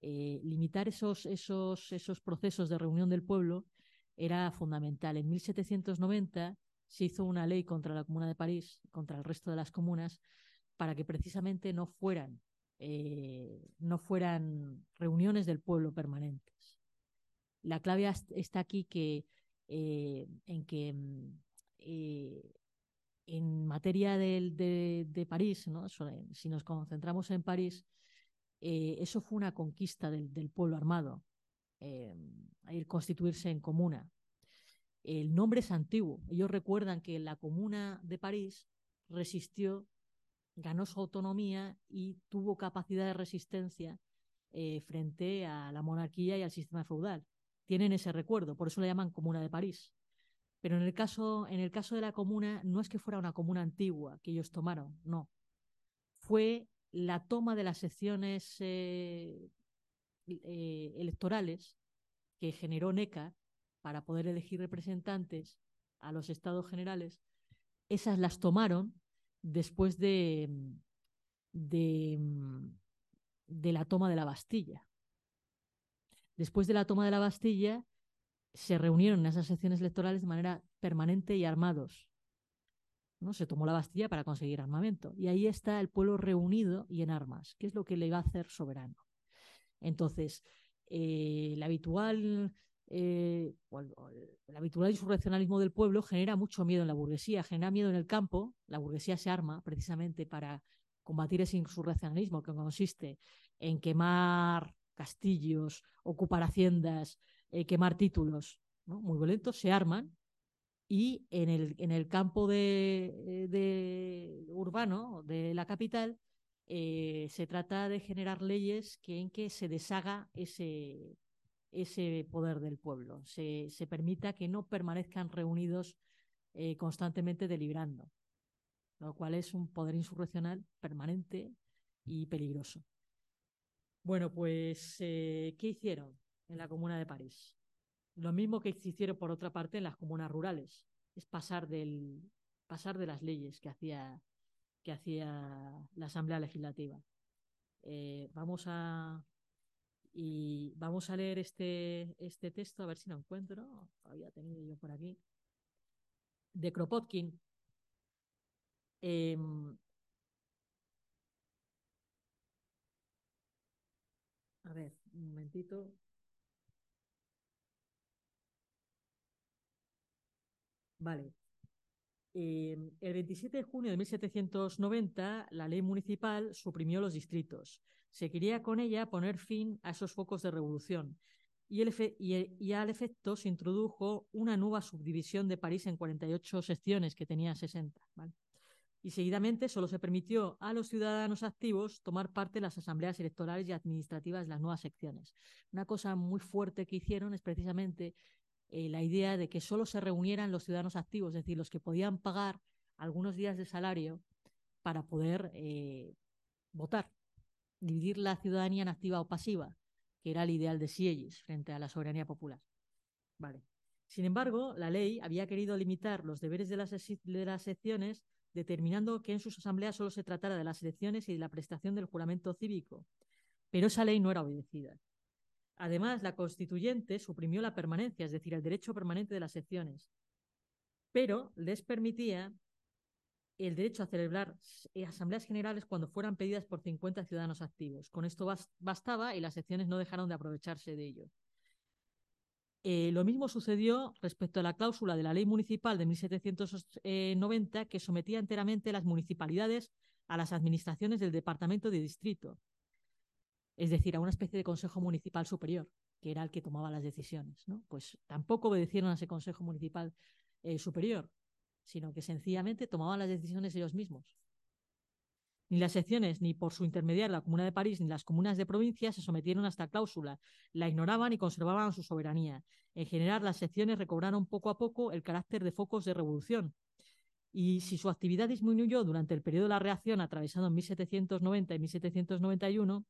Eh, limitar esos, esos, esos procesos de reunión del pueblo era fundamental. En 1790 se hizo una ley contra la Comuna de París, contra el resto de las comunas, para que precisamente no fueran, eh, reuniones del pueblo permanentes. La clave est- está aquí que, eh, en que mm, en materia del- de, de París, ¿no? Si nos concentramos en París, eh, eso fue una conquista del, del pueblo armado, eh, el constituirse en comuna. El nombre es antiguo. Ellos recuerdan que la comuna de París resistió, ganó su autonomía y tuvo capacidad de resistencia eh, frente a la monarquía y al sistema feudal. Tienen ese recuerdo, por eso le llaman Comuna de París. Pero en el caso, en el caso de la comuna, no es que fuera una comuna antigua que ellos tomaron, no. Fue la toma de las secciones eh, eh, electorales que generó NECA para poder elegir representantes a los estados generales, esas las tomaron después de, de, de la toma de la Bastilla. Después de la toma de la Bastilla, se reunieron en esas secciones electorales de manera permanente y armados. ¿no? Se tomó la Bastilla para conseguir armamento. Y ahí está el pueblo reunido y en armas, que es lo que le va a hacer soberano. Entonces, eh, habitual, eh, el habitual insurreccionalismo del pueblo genera mucho miedo en la burguesía, genera miedo en el campo. La burguesía se arma precisamente para combatir ese insurreccionalismo que consiste en quemar castillos, ocupar haciendas, eh, quemar títulos, muy violentos, se arman y en el, en el campo de, eh, urbano de la capital eh, se trata de generar leyes que en que se deshaga ese, ese poder del pueblo, se, se permita que no permanezcan reunidos constantemente deliberando, lo cual es un poder insurreccional permanente y peligroso. Bueno, pues, ¿qué hicieron en la Comuna de París? Lo mismo que hicieron, por otra parte, en las comunas rurales, es pasar, del, pasar de las leyes que hacía, que hacía la Asamblea Legislativa. Eh, vamos a y vamos a leer este, este texto, a ver si lo encuentro. Había tenido yo por aquí. De Kropotkin. Em, a ver, un momentito. Vale. Eh, el 27 de junio de 1790, la ley municipal suprimió los distritos. Se quería con ella poner fin a esos focos de revolución. Y, al efecto se introdujo una nueva subdivisión de París en 48 secciones, que tenía 60. ¿vale? Y seguidamente solo se permitió a los ciudadanos activos tomar parte en las asambleas electorales y administrativas de las nuevas secciones. Una cosa muy fuerte que hicieron es precisamente eh, la idea de que solo se reunieran los ciudadanos activos, es decir, los que podían pagar algunos días de salario para poder eh, votar, dividir la ciudadanía en activa o pasiva, que era el ideal de Sieyes frente a la soberanía popular. Vale. Sin embargo, la ley había querido limitar los deberes de las, de las secciones, determinando que en sus asambleas solo se tratara de las elecciones y de la prestación del juramento cívico. Pero esa ley no era obedecida. Además, la constituyente suprimió la permanencia, es decir, el derecho permanente de las secciones, pero les permitía el derecho a celebrar eh, asambleas generales cuando fueran pedidas por 50 ciudadanos activos. Con esto bas- bastaba y las secciones no dejaron de aprovecharse de ello. Eh, lo mismo sucedió respecto a la cláusula de la ley municipal de 1790 que sometía enteramente las municipalidades a las administraciones del departamento de distrito, es decir, a una especie de consejo municipal superior, que era el que tomaba las decisiones. ¿no? Pues tampoco obedecieron a ese consejo municipal eh, superior. sino que sencillamente tomaban las decisiones ellos mismos. Ni las secciones, ni por su intermediario la Comuna de París, ni las comunas de provincia se sometieron a esta cláusula. La ignoraban y conservaban su soberanía. En general, las secciones recobraron poco a poco el carácter de focos de revolución. Y si su actividad disminuyó durante el periodo de la reacción atravesado en 1790 y 1791,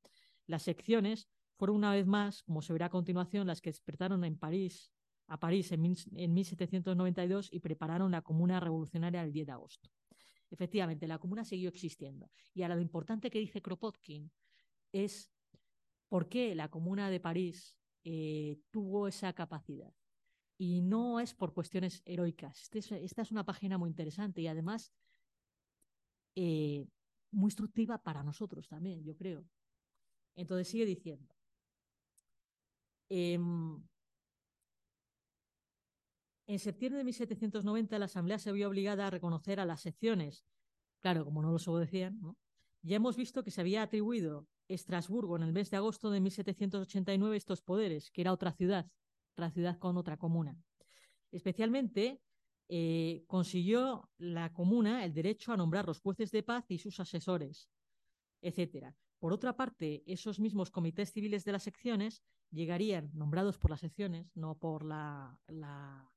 las secciones fueron una vez más, como se verá a continuación, las que despertaron en París, a París en, en 1792 y prepararon la Comuna Revolucionaria el 10 de agosto. Efectivamente, la comuna siguió existiendo. Y ahora lo importante que dice Kropotkin es por qué la comuna de París eh, tuvo esa capacidad. Y no es por cuestiones heroicas. Este esta es una página muy interesante y además eh, muy instructiva para nosotros también, yo creo. Entonces sigue diciendo. Em, en septiembre de 1790 la Asamblea se vio obligada a reconocer a las secciones. Claro, como no lo decían, ¿no? ya hemos visto que se había atribuido Estrasburgo en el mes de agosto de 1789 estos poderes, que era otra ciudad, otra ciudad con otra comuna. Especialmente eh, consiguió la comuna el derecho a nombrar los jueces de paz y sus asesores, etc. Por otra parte, esos mismos comités civiles de las secciones llegarían, nombrados por las secciones, no por la,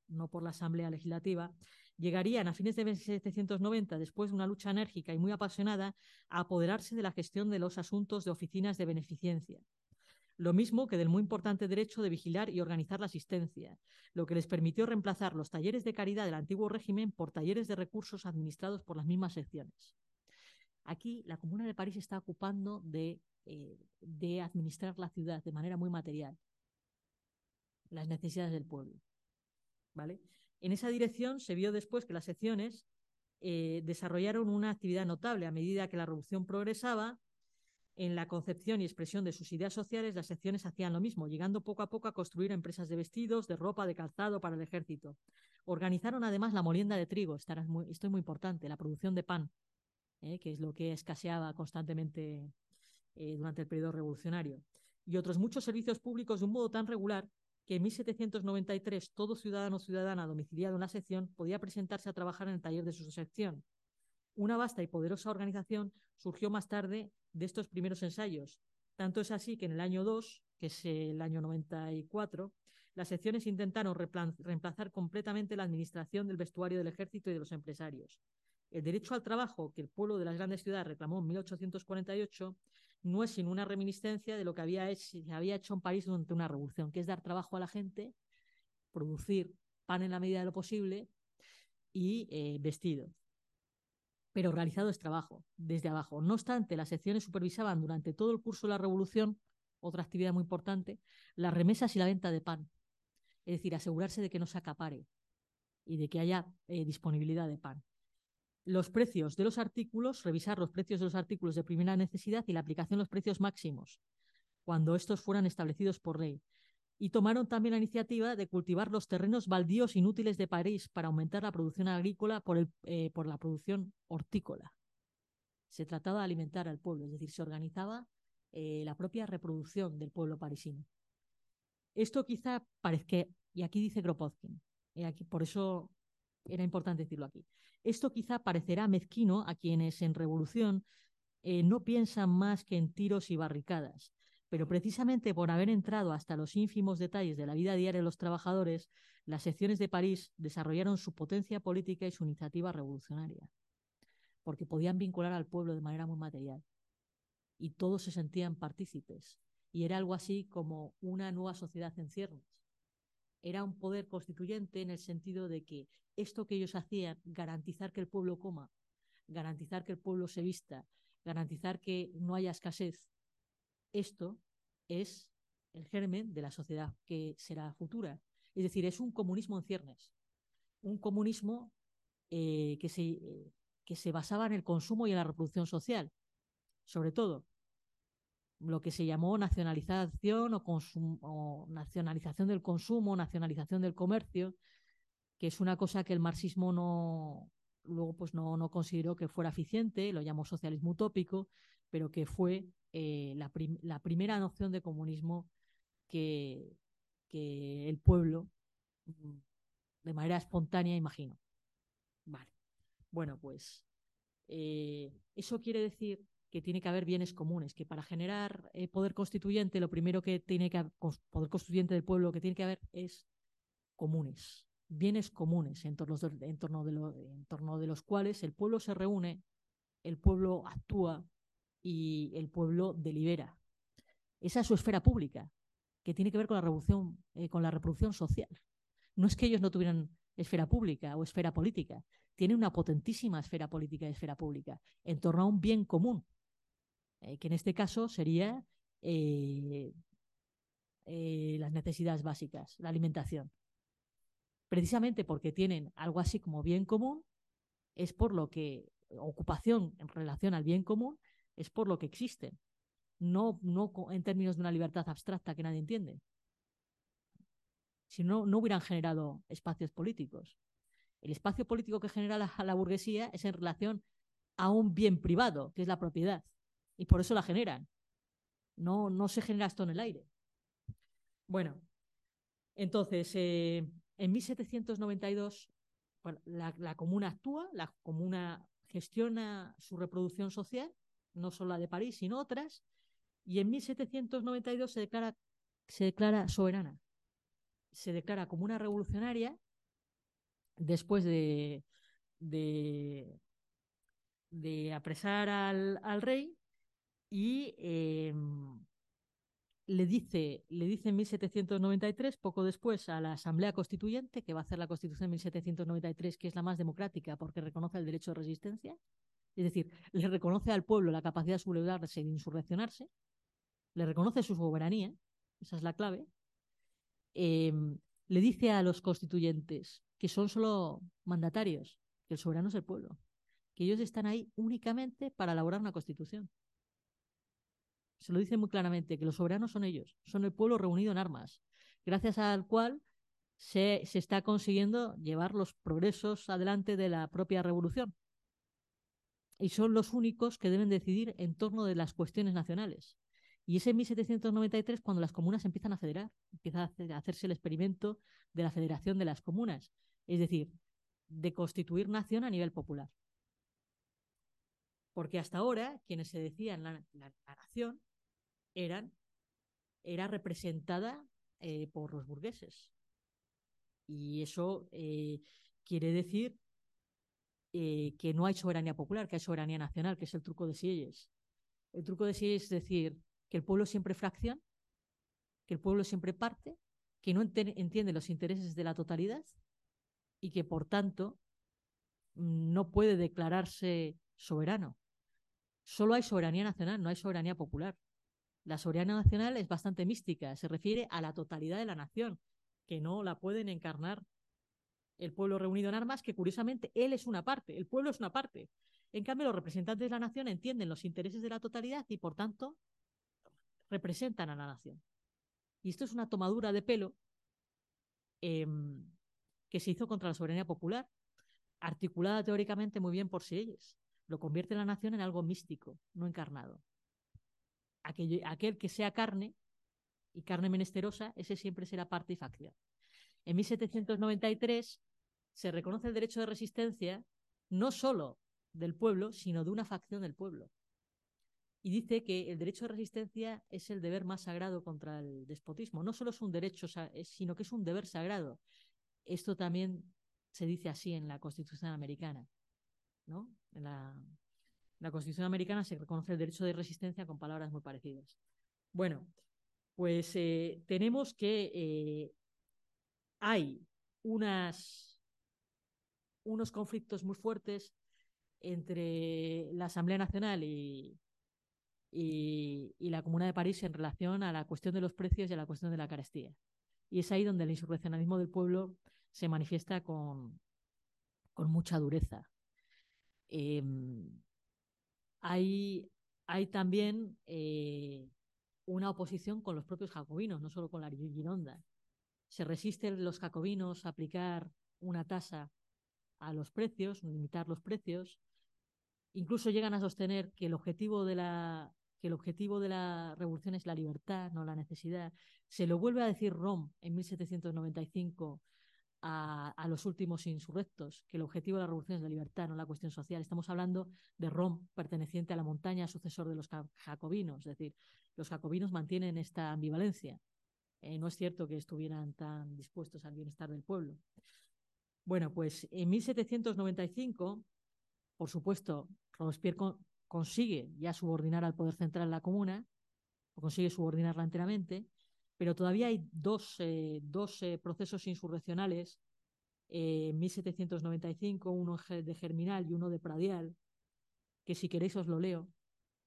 no por la Asamblea Legislativa, llegarían a fines de 1790, después de una lucha enérgica y muy apasionada, a apoderarse de la gestión de los asuntos de oficinas de beneficencia. Lo mismo que del muy importante derecho de vigilar y organizar la asistencia, lo que les permitió reemplazar los talleres de caridad del antiguo régimen por talleres de recursos administrados por las mismas secciones. Aquí la Comuna de París está ocupando de eh, de administrar la ciudad de manera muy material, las necesidades del pueblo. ¿vale? En esa dirección se vio después que las secciones eh, desarrollaron una actividad notable a medida que la revolución progresaba. En la concepción y expresión de sus ideas sociales, las secciones hacían lo mismo, llegando poco a poco a construir empresas de vestidos, de ropa, de calzado para el ejército. Organizaron además la molienda de trigo, esto es muy importante, la producción de pan, ¿eh? que es lo que escaseaba constantemente eh, durante el periodo revolucionario, y otros muchos servicios públicos de un modo tan regular que en 1793 todo ciudadano o ciudadana domiciliado en la sección podía presentarse a trabajar en el taller de su sección. Una vasta y poderosa organización surgió más tarde de estos primeros ensayos. Tanto es así que en el año 2, que es el año 94, las secciones intentaron reemplazar completamente la administración del vestuario del ejército y de los empresarios. El derecho al trabajo que el pueblo de las grandes ciudades reclamó en 1848 no es sino una reminiscencia de lo que había hecho, había hecho en París durante una revolución, que es dar trabajo a la gente, producir pan en la medida de lo posible y eh, vestido. Pero realizado es trabajo, desde abajo. No obstante, las secciones supervisaban durante todo el curso de la revolución, otra actividad muy importante, las remesas y la venta de pan. Es decir, asegurarse de que no se acapare y de que haya eh, disponibilidad de pan los precios de los artículos, revisar los precios de los artículos de primera necesidad y la aplicación de los precios máximos, cuando estos fueran establecidos por ley. Y tomaron también la iniciativa de cultivar los terrenos baldíos inútiles de París para aumentar la producción agrícola por, eh, por la producción hortícola. Se trataba de alimentar al pueblo, es decir, se organizaba eh, la propia reproducción del pueblo parisino. Esto quizá parezca, y aquí dice Kropotkin, y aquí, por eso era importante decirlo aquí. Esto quizá parecerá mezquino a quienes en revolución eh, no piensan más que en tiros y barricadas, pero precisamente por haber entrado hasta los ínfimos detalles de la vida diaria de los trabajadores, las secciones de París desarrollaron su potencia política y su iniciativa revolucionaria, porque podían vincular al pueblo de manera muy material y todos se sentían partícipes y era algo así como una nueva sociedad en ciernes era un poder constituyente en el sentido de que esto que ellos hacían, garantizar que el pueblo coma, garantizar que el pueblo se vista, garantizar que no haya escasez, esto es el germen de la sociedad que será futura. Es decir, es un comunismo en ciernes, un comunismo eh, que, se, eh, que se basaba en el consumo y en la reproducción social, sobre todo lo que se llamó nacionalización o, nacionalización del consumo, nacionalización del comercio, que es una cosa que el marxismo no luego pues no, no consideró que fuera eficiente, lo llamó socialismo utópico, pero que fue eh, la, la, primera noción de comunismo que, que el pueblo mm, de manera espontánea imaginó. Vale. Bueno, pues eh, eso quiere decir que tiene que haber bienes comunes, que para generar eh, poder constituyente, lo primero que tiene que haber, poder constituyente del pueblo que tiene que haber es comunes, bienes comunes en torno, de, los cuales el pueblo se reúne, el pueblo actúa y el pueblo delibera. Esa es su esfera pública, que tiene que ver con la revolución, eh, con la reproducción social. No es que ellos no tuvieran esfera pública o esfera política, tiene una potentísima esfera política y esfera pública en torno a un bien común, eh, que en este caso sería eh, eh, las necesidades básicas, la alimentación. Precisamente porque tienen algo así como bien común, es por lo que ocupación en relación al bien común, es por lo que existen, no, no en términos de una libertad abstracta que nadie entiende. Si no, no hubieran generado espacios políticos. El espacio político que genera la burguesía es en relación a un bien privado, que es la propiedad y por eso la generan. No, no se genera esto en el aire. Bueno, entonces, eh, en 1792 la, la, comuna actúa, la comuna gestiona su reproducción social, no solo la de París, sino otras, y en 1792 se declara, se declara soberana. Se declara comuna revolucionaria después de, de, de apresar al, al rey y em, le, dice, le dice en 1793, poco después, a la Asamblea Constituyente, que va a hacer la Constitución en 1793, que es la más democrática porque reconoce el derecho de resistencia, es decir, le reconoce al pueblo la capacidad de sublevarse y de insurreccionarse, le reconoce su soberanía, esa es la clave, em, le dice a los constituyentes que son solo mandatarios, que el soberano es el pueblo, que ellos están ahí únicamente para elaborar una constitución se lo dice muy claramente, que los soberanos son ellos, son el pueblo reunido en armas, gracias al cual se, se está consiguiendo llevar los progresos adelante de la propia revolución. Y son los únicos que deben decidir en torno de las cuestiones nacionales. Y es en 1793 cuando las comunas empiezan a federar, empieza a hacerse el experimento de la federación de las comunas, es decir, de constituir nación a nivel popular. Porque hasta ahora quienes se decían la, la nación eran, era representada eh, por los burgueses. Y eso eh, quiere decir eh, que no hay soberanía popular, que hay soberanía nacional, que es el truco de Sieyes. El truco de Sieyes es decir que el pueblo siempre fracción, que el pueblo siempre parte, que no entiende los intereses de la totalidad y que por tanto no puede declararse soberano. Solo hay soberanía nacional, no hay soberanía popular. La soberanía nacional es bastante mística, se refiere a la totalidad de la nación, que no la pueden encarnar el pueblo reunido en armas, que curiosamente él es una parte, el pueblo es una parte. En cambio, los representantes de la nación entienden los intereses de la totalidad y, por tanto, representan a la nación. Y esto es una tomadura de pelo em, que se hizo contra la soberanía popular, articulada teóricamente muy bien por ellos. Lo convierte la nación en algo místico, no encarnado aquel, que sea carne y carne menesterosa, ese siempre será parte y facción. En 1793 se reconoce el derecho de resistencia no solo del pueblo, sino de una facción del pueblo. Y dice que el derecho de resistencia es el deber más sagrado contra el despotismo. No solo es un derecho, sino que es un deber sagrado. Esto también se dice así en la Constitución americana, ¿no? En la, la Constitución americana se reconoce el derecho de resistencia con palabras muy parecidas. Bueno, pues eh, tenemos que eh, hay unos conflictos muy fuertes entre la Asamblea Nacional y, la Comuna de París en relación a la cuestión de los precios y a la cuestión de la carestía. Y es ahí donde el insurreccionalismo del pueblo se manifiesta con, con mucha dureza. Em, hay, también eh, una oposición con los propios jacobinos, no solo con la Gironda. Se resisten los jacobinos a aplicar una tasa a los precios, limitar los precios. Incluso llegan a sostener que el objetivo de la que el objetivo de la revolución es la libertad, no la necesidad. Se lo vuelve a decir Rom en 1795 a, los últimos insurrectos, que el objetivo de la revolución es la libertad, no la cuestión social. Estamos hablando de Rom, perteneciente a la montaña, sucesor de los jacobinos. Es decir, los jacobinos mantienen esta ambivalencia. Eh, no es cierto que estuvieran tan dispuestos al bienestar del pueblo. Bueno, pues en 1795, por supuesto, Robespierre con- consigue ya subordinar al poder central la comuna, consigue subordinarla enteramente, pero todavía hay dos, eh, dos eh, procesos insurreccionales, eh, en 1795, uno de Germinal y uno de Pradial, que si queréis os lo leo,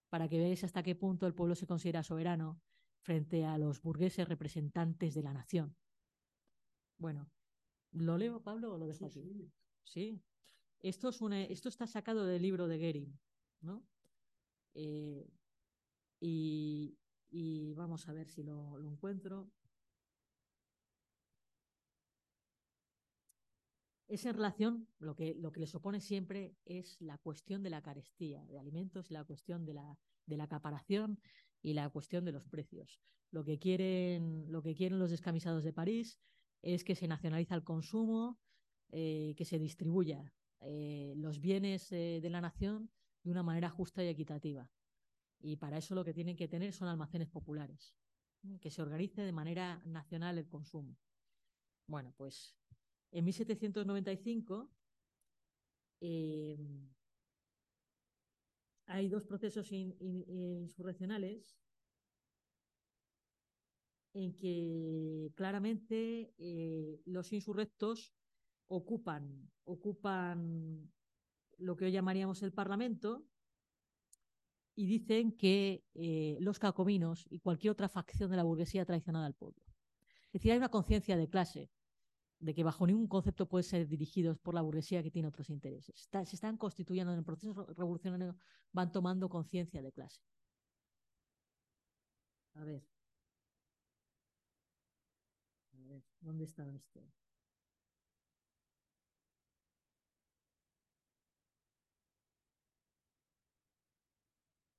para que veáis hasta qué punto el pueblo se considera soberano frente a los burgueses representantes de la nación. Bueno, ¿lo leo, Pablo, o lo dejo aquí? Sí. Esto, es una, esto está sacado del libro de Goering, ¿no? Y, y vamos a ver si lo, encuentro. Es en relación, lo que, lo que les opone siempre es la cuestión de la carestía de alimentos, la cuestión de la, de la acaparación y la cuestión de los precios. Lo que quieren, lo que quieren los descamisados de París es que se nacionaliza el consumo, eh, que se distribuya eh, los bienes eh, de la nación de una manera justa y equitativa. Y para eso lo que tienen que tener son almacenes populares, que se organice de manera nacional el consumo. Bueno, pues en 1795 eh, hay dos procesos in- in- insurreccionales en que claramente eh, los insurrectos ocupan, ocupan lo que hoy llamaríamos el Parlamento y dicen que eh, los jacobinos y cualquier otra facción de la burguesía ha traicionado al pueblo. Es decir, hay una conciencia de clase, de que bajo ningún concepto puede ser dirigidos por la burguesía que tiene otros intereses. Se están constituyendo en el proceso revolucionario, van tomando conciencia de clase. A ver. A ver, ¿dónde está esto?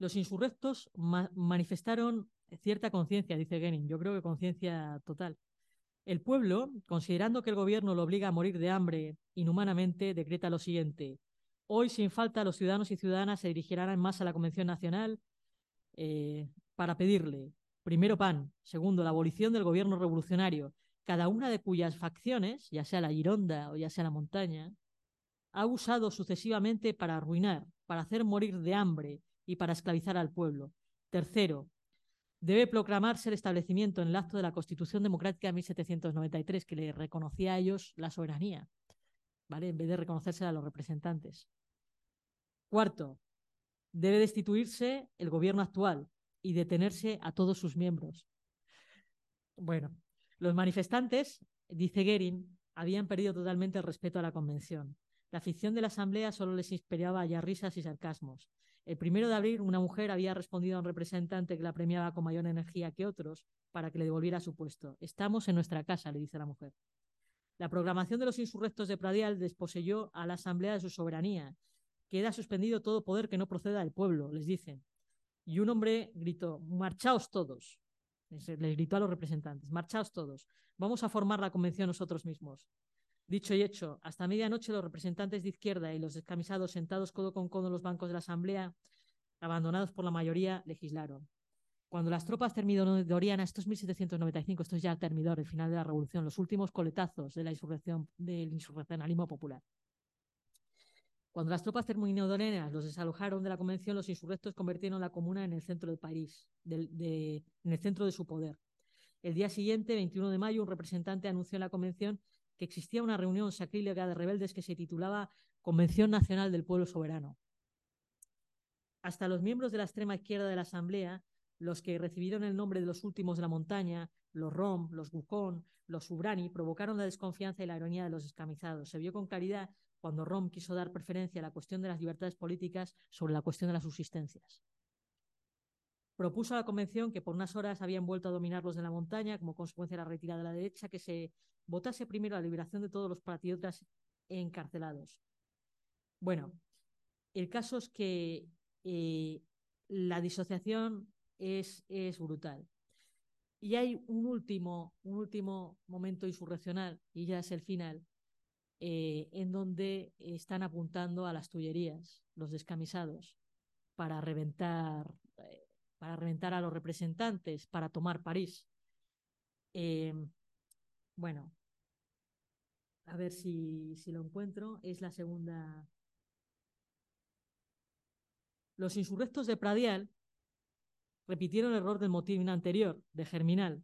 Los insurrectos ma- manifestaron cierta conciencia, dice Genin, yo creo que conciencia total. El pueblo, considerando que el gobierno lo obliga a morir de hambre inhumanamente, decreta lo siguiente. Hoy, sin falta, los ciudadanos y ciudadanas se dirigirán en masa a la Convención Nacional eh, para pedirle, primero, pan, segundo, la abolición del gobierno revolucionario, cada una de cuyas facciones, ya sea la Gironda o ya sea la montaña, ha usado sucesivamente para arruinar, para hacer morir de hambre y para esclavizar al pueblo. Tercero, debe proclamarse el establecimiento en el acto de la Constitución Democrática de 1793, que le reconocía a ellos la soberanía, ¿vale? En vez de reconocérsela a los representantes. Cuarto, debe destituirse el gobierno actual y detenerse a todos sus miembros. Bueno, los manifestantes, dice Goering, habían perdido totalmente el respeto a la convención. La ficción de la asamblea solo les inspiraba ya risas y sarcasmos. El primero de abril, una mujer había respondido a un representante que la premiaba con mayor energía que otros para que le devolviera su puesto. Estamos en nuestra casa, le dice la mujer. La programación de los insurrectos de Pradial desposeyó a la asamblea de su soberanía. Queda suspendido todo poder que no proceda del pueblo, les dicen. Y un hombre gritó, marchaos todos. Les, gritó a los representantes, marchaos todos. Vamos a formar la convención nosotros mismos. Dicho y hecho, hasta medianoche los representantes de izquierda y los descamisados sentados codo con codo en los bancos de la Asamblea, abandonados por la mayoría, legislaron. Cuando las tropas termidorianas, esto es 1795, esto es ya el termidor, el final de la revolución, los últimos coletazos de la insurrección, del insurreccionalismo popular. Cuando las tropas termidorianas los desalojaron de la convención, los insurrectos convirtieron la comuna en el centro del país, del- de- en el centro de su poder. El día siguiente, 21 de mayo, un representante anunció en la convención que existía una reunión sacrílega de rebeldes que se titulaba Convención Nacional del Pueblo Soberano. Hasta los miembros de la extrema izquierda de la Asamblea, los que recibieron el nombre de los últimos de la montaña, los Rom, los Gucón, los Ubrani, provocaron la desconfianza y la ironía de los escamizados. Se vio con claridad cuando Rom quiso dar preferencia a la cuestión de las libertades políticas sobre la cuestión de las subsistencias. Propuso a la convención que por unas horas habían vuelto a dominar los de la montaña como consecuencia de la retirada de la derecha, que se votase primero la liberación de todos los patriotas encarcelados. Bueno, el caso es que eh, la disociación es, es brutal. Y hay un último, un último momento insurreccional, y ya es el final, eh, en donde están apuntando a las tullerías, los descamisados, para reventar, eh, para reventar a los representantes, para tomar París. Eh, bueno, a ver si, si lo encuentro. Es la segunda. Los insurrectos de Pradial repitieron el error del motín anterior, de Germinal.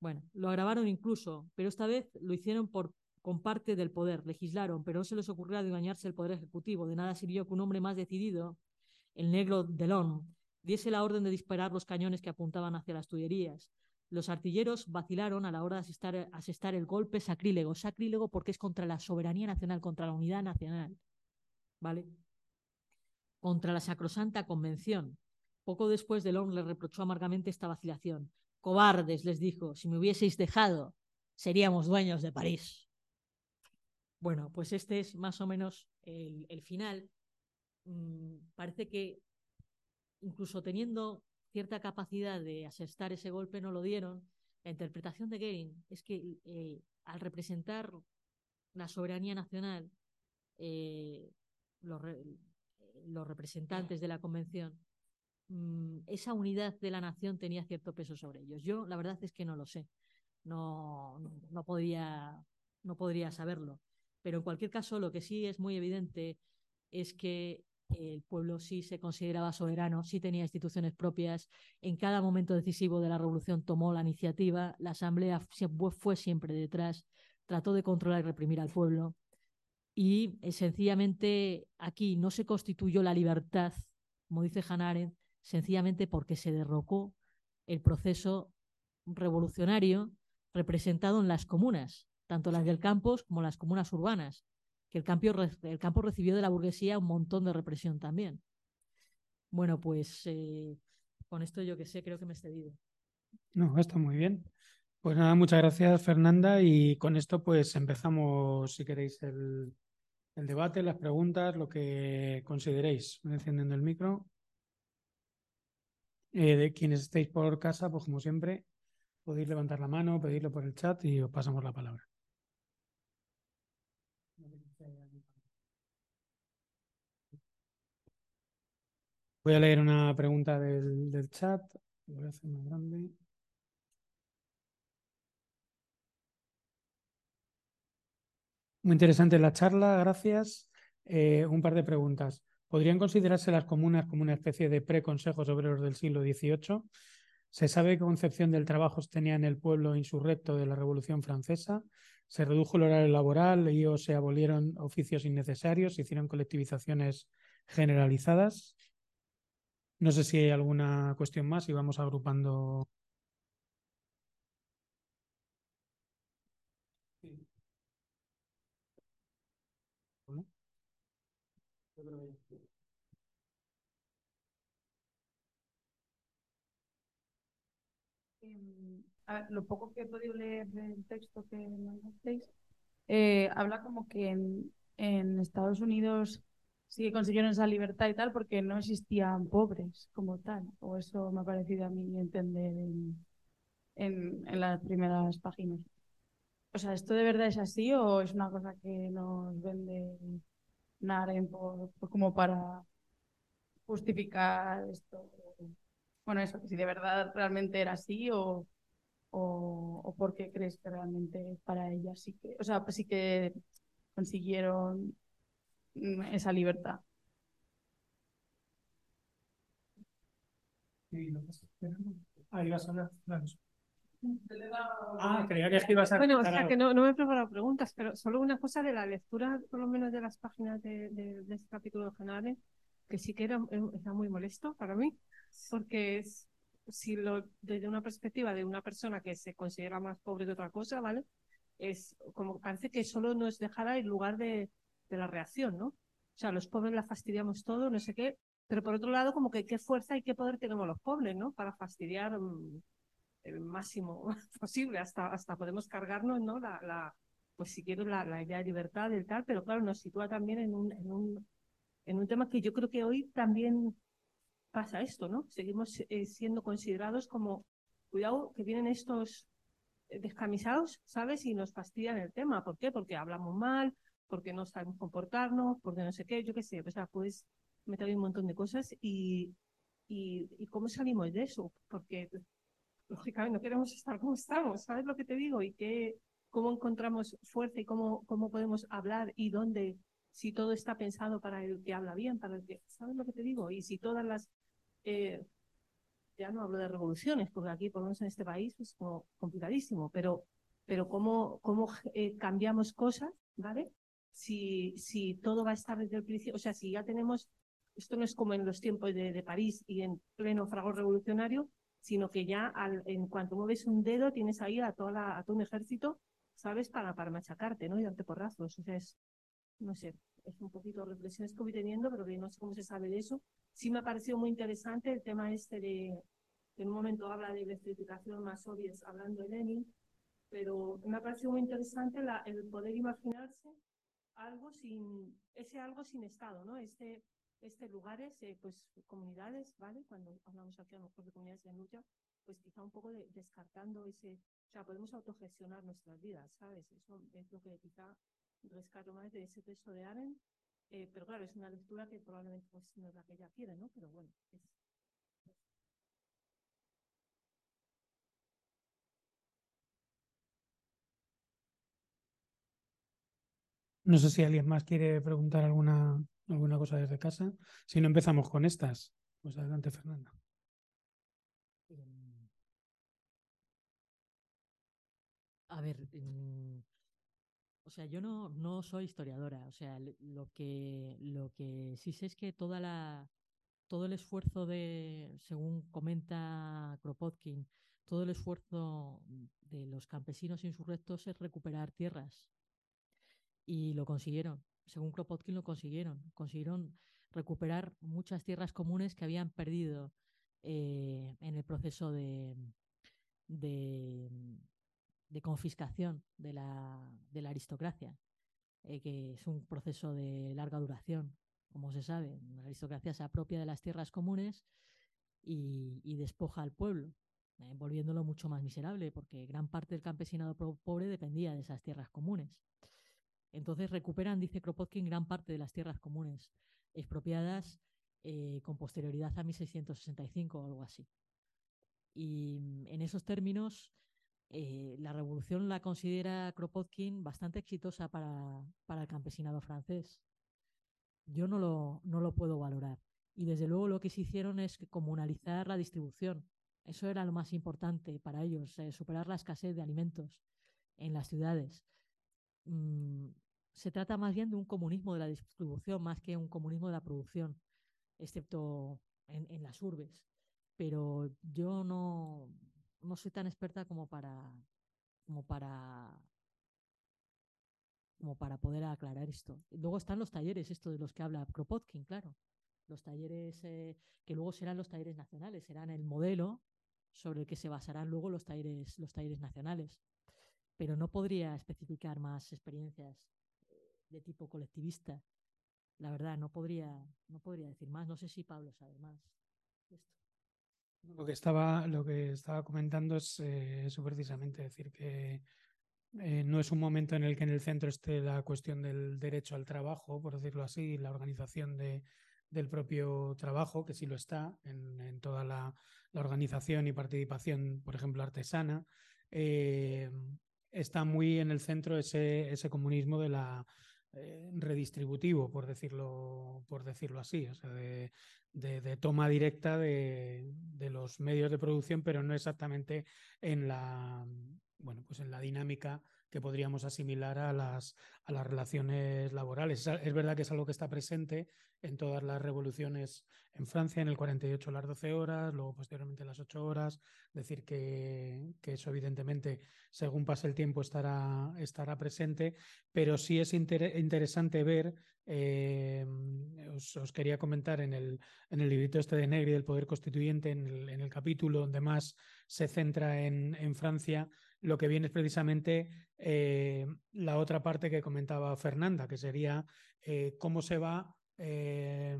Bueno, lo agravaron incluso, pero esta vez lo hicieron por, con parte del poder, legislaron, pero no se les ocurrió engañarse el poder ejecutivo. De nada sirvió que un hombre más decidido, el negro Delon, diese la orden de disparar los cañones que apuntaban hacia las tullerías. Los artilleros vacilaron a la hora de asestar, el golpe sacrílego. Sacrílego porque es contra la soberanía nacional, contra la unidad nacional. ¿Vale? Contra la sacrosanta convención. Poco después, Delon le reprochó amargamente esta vacilación. Cobardes, les dijo, si me hubieseis dejado, seríamos dueños de París. Bueno, pues este es más o menos el, final. Mm, parece que incluso teniendo cierta capacidad de asestar ese golpe, no lo dieron. La interpretación de Goering es que eh, al representar la soberanía nacional, eh, los, representantes de la convención Mm, esa unidad de la nación tenía cierto peso sobre ellos. Yo la verdad es que no lo sé, no, no, podría, no podría saberlo. Pero en cualquier caso, lo que sí es muy evidente es que el pueblo sí se consideraba soberano, sí tenía instituciones propias. En cada momento decisivo de la revolución tomó la iniciativa, la asamblea fue siempre detrás, trató de controlar y reprimir al pueblo. Y eh, sencillamente aquí no se constituyó la libertad, como dice Hannah sencillamente porque se derrocó el proceso revolucionario representado en las comunas, tanto las del campo como las comunas urbanas, que el campo, el campo recibió de la burguesía un montón de represión también. Bueno, pues eh, con esto yo que sé, creo que me he excedido. No, está muy bien. Pues nada, muchas gracias Fernanda y con esto pues empezamos, si queréis, el, el debate, las preguntas, lo que consideréis. Encendiendo el micro. Eh, de quienes estéis por casa, pues como siempre, podéis levantar la mano, pedirlo por el chat y os pasamos la palabra. Voy a leer una pregunta del, chat. Voy a hacer más grande. Muy interesante la charla, gracias. Eh, un par de preguntas. ¿Podrían considerarse las comunas como una especie de preconsejos obreros del siglo XVIII? ¿Se sabe qué concepción del trabajo tenía en el pueblo insurrecto de la Revolución Francesa? ¿Se redujo el horario laboral y se abolieron oficios innecesarios? ¿Se hicieron colectivizaciones generalizadas? No sé si hay alguna cuestión más y vamos agrupando. Em, lo poco que he podido leer del texto que mandasteis, eh, habla como que en, Estados Unidos sí que consiguieron esa libertad y tal porque no existían pobres como tal, o eso me ha parecido a mí entender en, las primeras páginas. O sea, ¿esto de verdad es así o es una cosa que nos vende Naren por, como para justificar esto? Bueno, eso, si de verdad realmente era así o, o, por qué crees que realmente para ella sí que, o sea, pues sí que consiguieron esa libertad. Ahí vas a hablar. Ah, creía que ibas a Bueno, o sea, que no, no me he preparado preguntas, pero solo una cosa de la lectura, por lo menos de las páginas de, de, este capítulo general, que sí que era, era muy molesto para mí, porque es, si lo, desde una perspectiva de una persona que se considera más pobre de otra cosa, ¿vale? Es como parece que solo nos dejara el lugar de, de la reacción, ¿no? O sea, los pobres la fastidiamos todo, no sé qué, pero por otro lado, como que qué fuerza y qué poder tenemos los pobres, ¿no? Para fastidiar mm, el máximo posible, hasta, hasta podemos cargarnos, ¿no? La, la pues si quiero, la, la idea de libertad y tal, pero claro, nos sitúa también en un, en un, en un tema que yo creo que hoy también pasa esto, ¿no? Seguimos eh, siendo considerados como cuidado que vienen estos descamisados, ¿sabes? Y nos fastidian el tema. ¿Por qué? Porque hablamos mal, porque no sabemos comportarnos, porque no sé qué, yo qué sé. O sea, puedes meter un montón de cosas y, y, cómo salimos de eso. Porque, lógicamente, no queremos estar como estamos, ¿sabes lo que te digo? Y que, cómo encontramos fuerza y cómo, cómo podemos hablar y dónde, si todo está pensado para el que habla bien, para el que, ¿sabes lo que te digo? Y si todas las... Eh, ya no hablo de revoluciones, porque aquí, por lo menos en este país, es como complicadísimo, pero, pero cómo, cómo eh, cambiamos cosas, ¿vale? Si, si todo va a estar desde el principio, o sea, si ya tenemos, esto no es como en los tiempos de, de París y en pleno fragor revolucionario, sino que ya al, en cuanto mueves un dedo tienes ahí a, toda la, a todo un ejército, ¿sabes? Para, para machacarte, ¿no? Y darte porrazos. O sea, es, no sé, es un poquito reflexiones que voy teniendo, pero que no sé cómo se sabe de eso. Sí me ha parecido muy interesante el tema este de, que en un momento habla de electrificación más obvias, hablando de Lenin, pero me ha parecido muy interesante la, el poder imaginarse algo sin, ese algo sin Estado, ¿no? Este, este lugares, eh, pues comunidades, ¿vale? Cuando hablamos aquí a lo mejor de comunidades en lucha, pues quizá un poco de, descartando ese, o sea, podemos autogestionar nuestras vidas, ¿sabes? Eso es lo que quizá rescato más de ese texto de Aren, eh, pero claro, es una lectura que probablemente pues, no es la que ella quiere, ¿no? Pero bueno, es, No sé si alguien más quiere preguntar alguna, alguna cosa desde casa. Si no empezamos con estas, pues adelante, Fernanda. A ver, mm, o sea, yo no, no soy historiadora. O sea, lo que, lo que sí sé es que toda la, todo el esfuerzo de, según comenta Kropotkin, todo el esfuerzo de los campesinos insurrectos es recuperar tierras. Y lo consiguieron. Según Kropotkin lo consiguieron. Consiguieron recuperar muchas tierras comunes que habían perdido eh, en el proceso de, de, confiscación de la, de la aristocracia, eh, que es un proceso de larga duración, como se sabe. La aristocracia se apropia de las tierras comunes y, despoja al pueblo, eh, volviéndolo mucho más miserable, porque gran parte del campesinado pobre dependía de esas tierras comunes. Entonces recuperan, dice Kropotkin, gran parte de las tierras comunes expropiadas eh, con posterioridad a 1665 o algo así. Y mm, en esos términos, eh, la revolución la considera Kropotkin bastante exitosa para, para el campesinado francés. Yo no lo, no lo puedo valorar. Y desde luego lo que se hicieron es comunalizar la distribución. Eso era lo más importante para ellos, eh, superar la escasez de alimentos en las ciudades. Mm, se trata más bien de un comunismo de la distribución más que un comunismo de la producción, excepto en, las urbes. Pero yo no, no soy tan experta como para, como para, como para poder aclarar esto. Luego están los talleres, esto de los que habla Kropotkin, claro. Los talleres eh, que luego serán los talleres nacionales, serán el modelo sobre el que se basarán luego los talleres, los talleres nacionales. Pero no podría especificar más experiencias eh, de tipo colectivista. La verdad, no podría, no podría decir más. No sé si Pablo sabe más de esto. Lo que estaba, lo que estaba comentando es eh, eso precisamente, decir que eh, no es un momento en el que en el centro esté la cuestión del derecho al trabajo, por decirlo así, la organización de, del propio trabajo, que sí lo está en, en toda la, organización y participación, por ejemplo, artesana. Eh, está muy en el centro ese, ese comunismo de la eh, redistributivo, por decirlo, por decirlo así, o sea, de, de, de toma directa de, de, los medios de producción, pero no exactamente en la, bueno, pues en la dinámica que podríamos asimilar a las, a las relaciones laborales. Es, es, verdad que es algo que está presente en todas las revoluciones en Francia, en el 48 las 12 horas, luego posteriormente las 8 horas, decir que, eso evidentemente según pase el tiempo estará, estará presente, pero sí es inter interesante ver, eh, os, quería comentar en el, en el librito este de Negri del Poder Constituyente, en el, en el capítulo donde más se centra en, en Francia, lo que viene es precisamente eh, la otra parte que comentaba Fernanda, que sería eh, cómo se va, eh,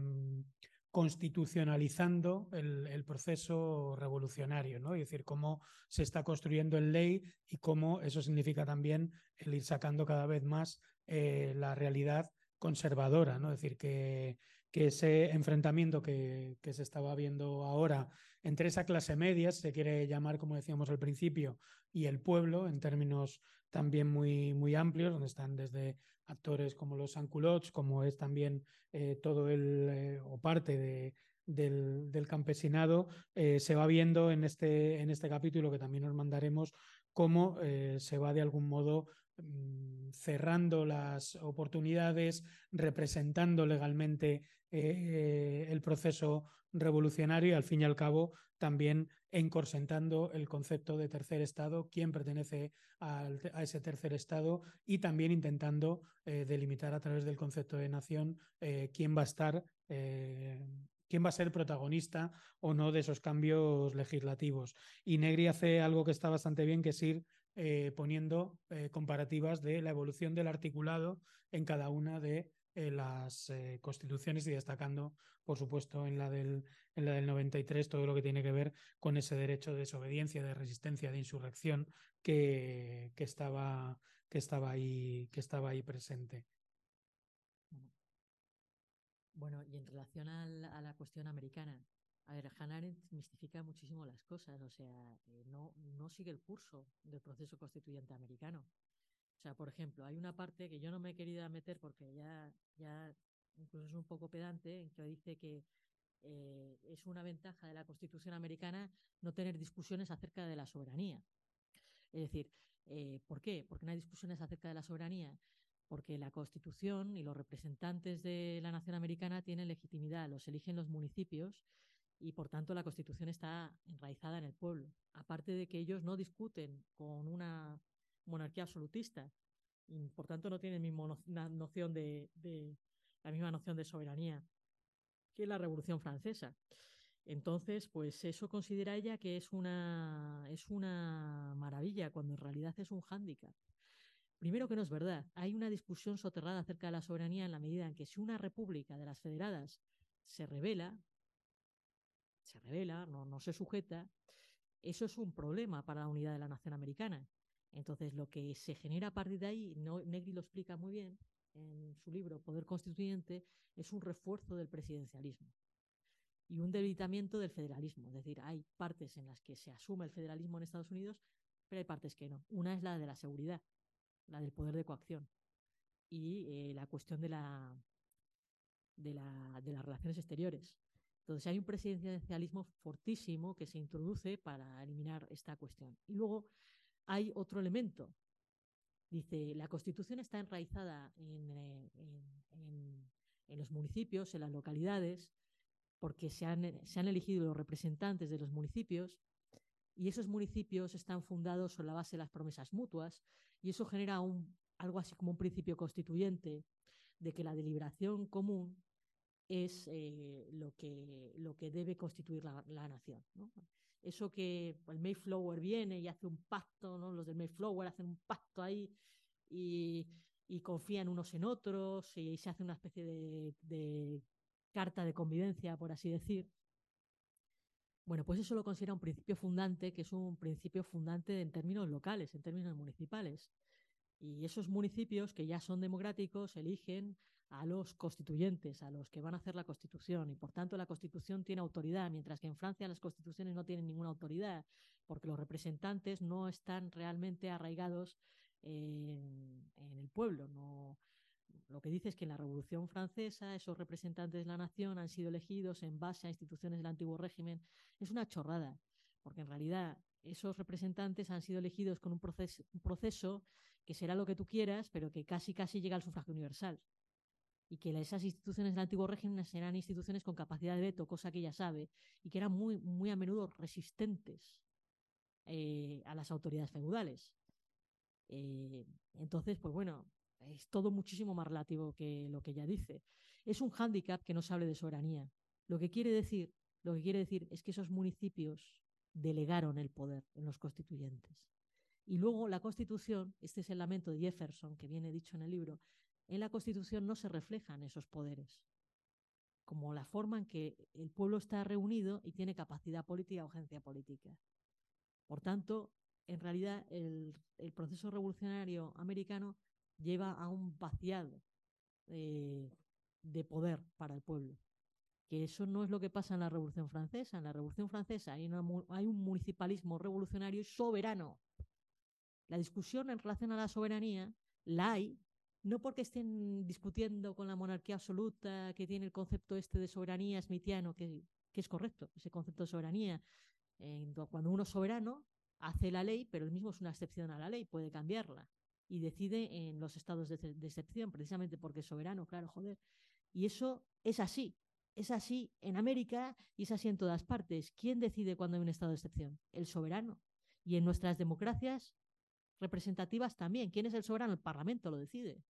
constitucionalizando el, proceso revolucionario, ¿no? Es decir, cómo se está construyendo en ley y cómo eso significa también el ir sacando cada vez más la realidad conservadora, ¿no? Es decir, que, que ese enfrentamiento que, que, se estaba viendo ahora entre esa clase media, se quiere llamar, como decíamos al principio, y el pueblo, en términos también muy, muy amplios, donde están desde actores como los Sanculots, como es también eh, todo el eh, o parte de, del, campesinado, eh, se va viendo en este, en este capítulo que también os mandaremos cómo se va de algún modo cerrando las oportunidades, representando legalmente eh, el proceso revolucionario y al fin y al cabo también encorsentando el concepto de tercer Estado, quién pertenece a ese tercer Estado y también intentando eh, delimitar a través del concepto de nación eh, quién va a estar, quién va a ser protagonista o no de esos cambios legislativos. Y Negri hace algo que está bastante bien, que es ir eh, poniendo comparativas de la evolución del articulado en cada una de las eh, constituciones y destacando, por supuesto, en la, del, en la del 93 todo lo que tiene que ver con ese derecho de desobediencia, de resistencia, de insurrección que, que, estaba, que, estaba, ahí, que estaba ahí presente. Bueno, y en relación a la cuestión americana, a ver, Hannah Arendt mistifica muchísimo las cosas, o sea, eh, no, no sigue el curso del proceso constituyente americano. O sea, por ejemplo, hay una parte que yo no me he querido meter porque ya, ya incluso es un poco pedante, en que dice que eh, es una ventaja de la Constitución americana no tener discusiones acerca de la soberanía. Es decir, eh, ¿por qué? Porque no hay discusiones acerca de la soberanía. Porque la Constitución y los representantes de la nación americana tienen legitimidad, los eligen los municipios y por tanto la Constitución está enraizada en el pueblo. Aparte de que ellos no discuten con una monarquía absolutista y por tanto no tienen mismo noción de, de, la misma noción de soberanía que la Revolución Francesa. Entonces, pues eso considera ella que es una, es una maravilla, cuando en realidad es un hándicap. Primero que no es verdad. Hay una discusión soterrada acerca de la soberanía en la medida en que si una república de las federadas se revela, se revela, no, no se sujeta, eso es un problema para la unidad de la nación americana. Entonces, lo que se genera a partir de ahí, no, Negri lo explica muy bien en su libro Poder Constituyente, es un refuerzo del presidencialismo y un debilitamiento del federalismo. Es decir, hay partes en las que se asume el federalismo en Estados Unidos, pero hay partes que no. Una es la de la seguridad, la del poder de coacción y eh, la cuestión de, la, de, la, de las relaciones exteriores. Entonces hay un presidencialismo fortísimo que se introduce para eliminar esta cuestión. Y luego hay otro elemento. Dice, la Constitución está enraizada en, eh, los municipios, en las localidades, porque se han, elegido los representantes de los municipios y esos municipios están fundados sobre la base de las promesas mutuas y eso genera algo así como un principio constituyente de que la deliberación común es eh, lo, que, lo que debe constituir la, la nación. eso que el Mayflower viene y hace un pacto, ¿no? Los del Mayflower hacen un pacto ahí y, y confían unos en otros y se hace una especie de, de, carta de convivencia, por así decir. Bueno, pues eso lo considera un principio fundante, que es un principio fundante en términos locales, en términos municipales. Y esos municipios que ya son democráticos eligen a los constituyentes, a los que van a hacer la constitución, y por tanto la constitución tiene autoridad, mientras que en Francia las constituciones no tienen ninguna autoridad, porque los representantes no están realmente arraigados en, el pueblo. No, lo que dice es que en la Revolución Francesa esos representantes de la nación han sido elegidos en base a instituciones del antiguo régimen. Es una chorrada, porque en realidad esos representantes han sido elegidos con un un proceso que será lo que tú quieras, pero que casi casi llega al sufragio universal y que esas instituciones del antiguo régimen eran instituciones con capacidad de veto, cosa que ella sabe, y que eran muy, muy a menudo resistentes eh, a las autoridades feudales. Eh, entonces, pues bueno, es todo muchísimo más relativo que lo que ella dice. Es un hándicap que no se hable de soberanía. Lo que quiere decir, lo que quiere decir es que esos municipios delegaron el poder en los constituyentes. Y luego la Constitución, este es el lamento de Jefferson que viene dicho en el libro, en la Constitución no se reflejan esos poderes. como la forma en que el pueblo está reunido y tiene capacidad política o agencia política. Por tanto, en realidad el, proceso revolucionario americano lleva a un vaciado eh, de poder para el pueblo. Que eso no es lo que pasa en la Revolución Francesa. En la Revolución Francesa hay, una hay un municipalismo revolucionario soberano. La discusión en relación a la soberanía la hay no porque estén discutiendo con la monarquía absoluta que tiene el concepto este de soberanía smithiano, que, es correcto, ese concepto de soberanía. Cuando uno es soberano, hace la ley, pero él mismo es una excepción a la ley, puede cambiarla. Y decide en los estados de, de excepción, precisamente porque es soberano, claro, joder. Y eso es así. Es así en América y es así en todas partes. ¿Quién decide cuando hay un estado de excepción? El soberano. Y en nuestras democracias representativas también. ¿Quién es el soberano? El Parlamento lo decide.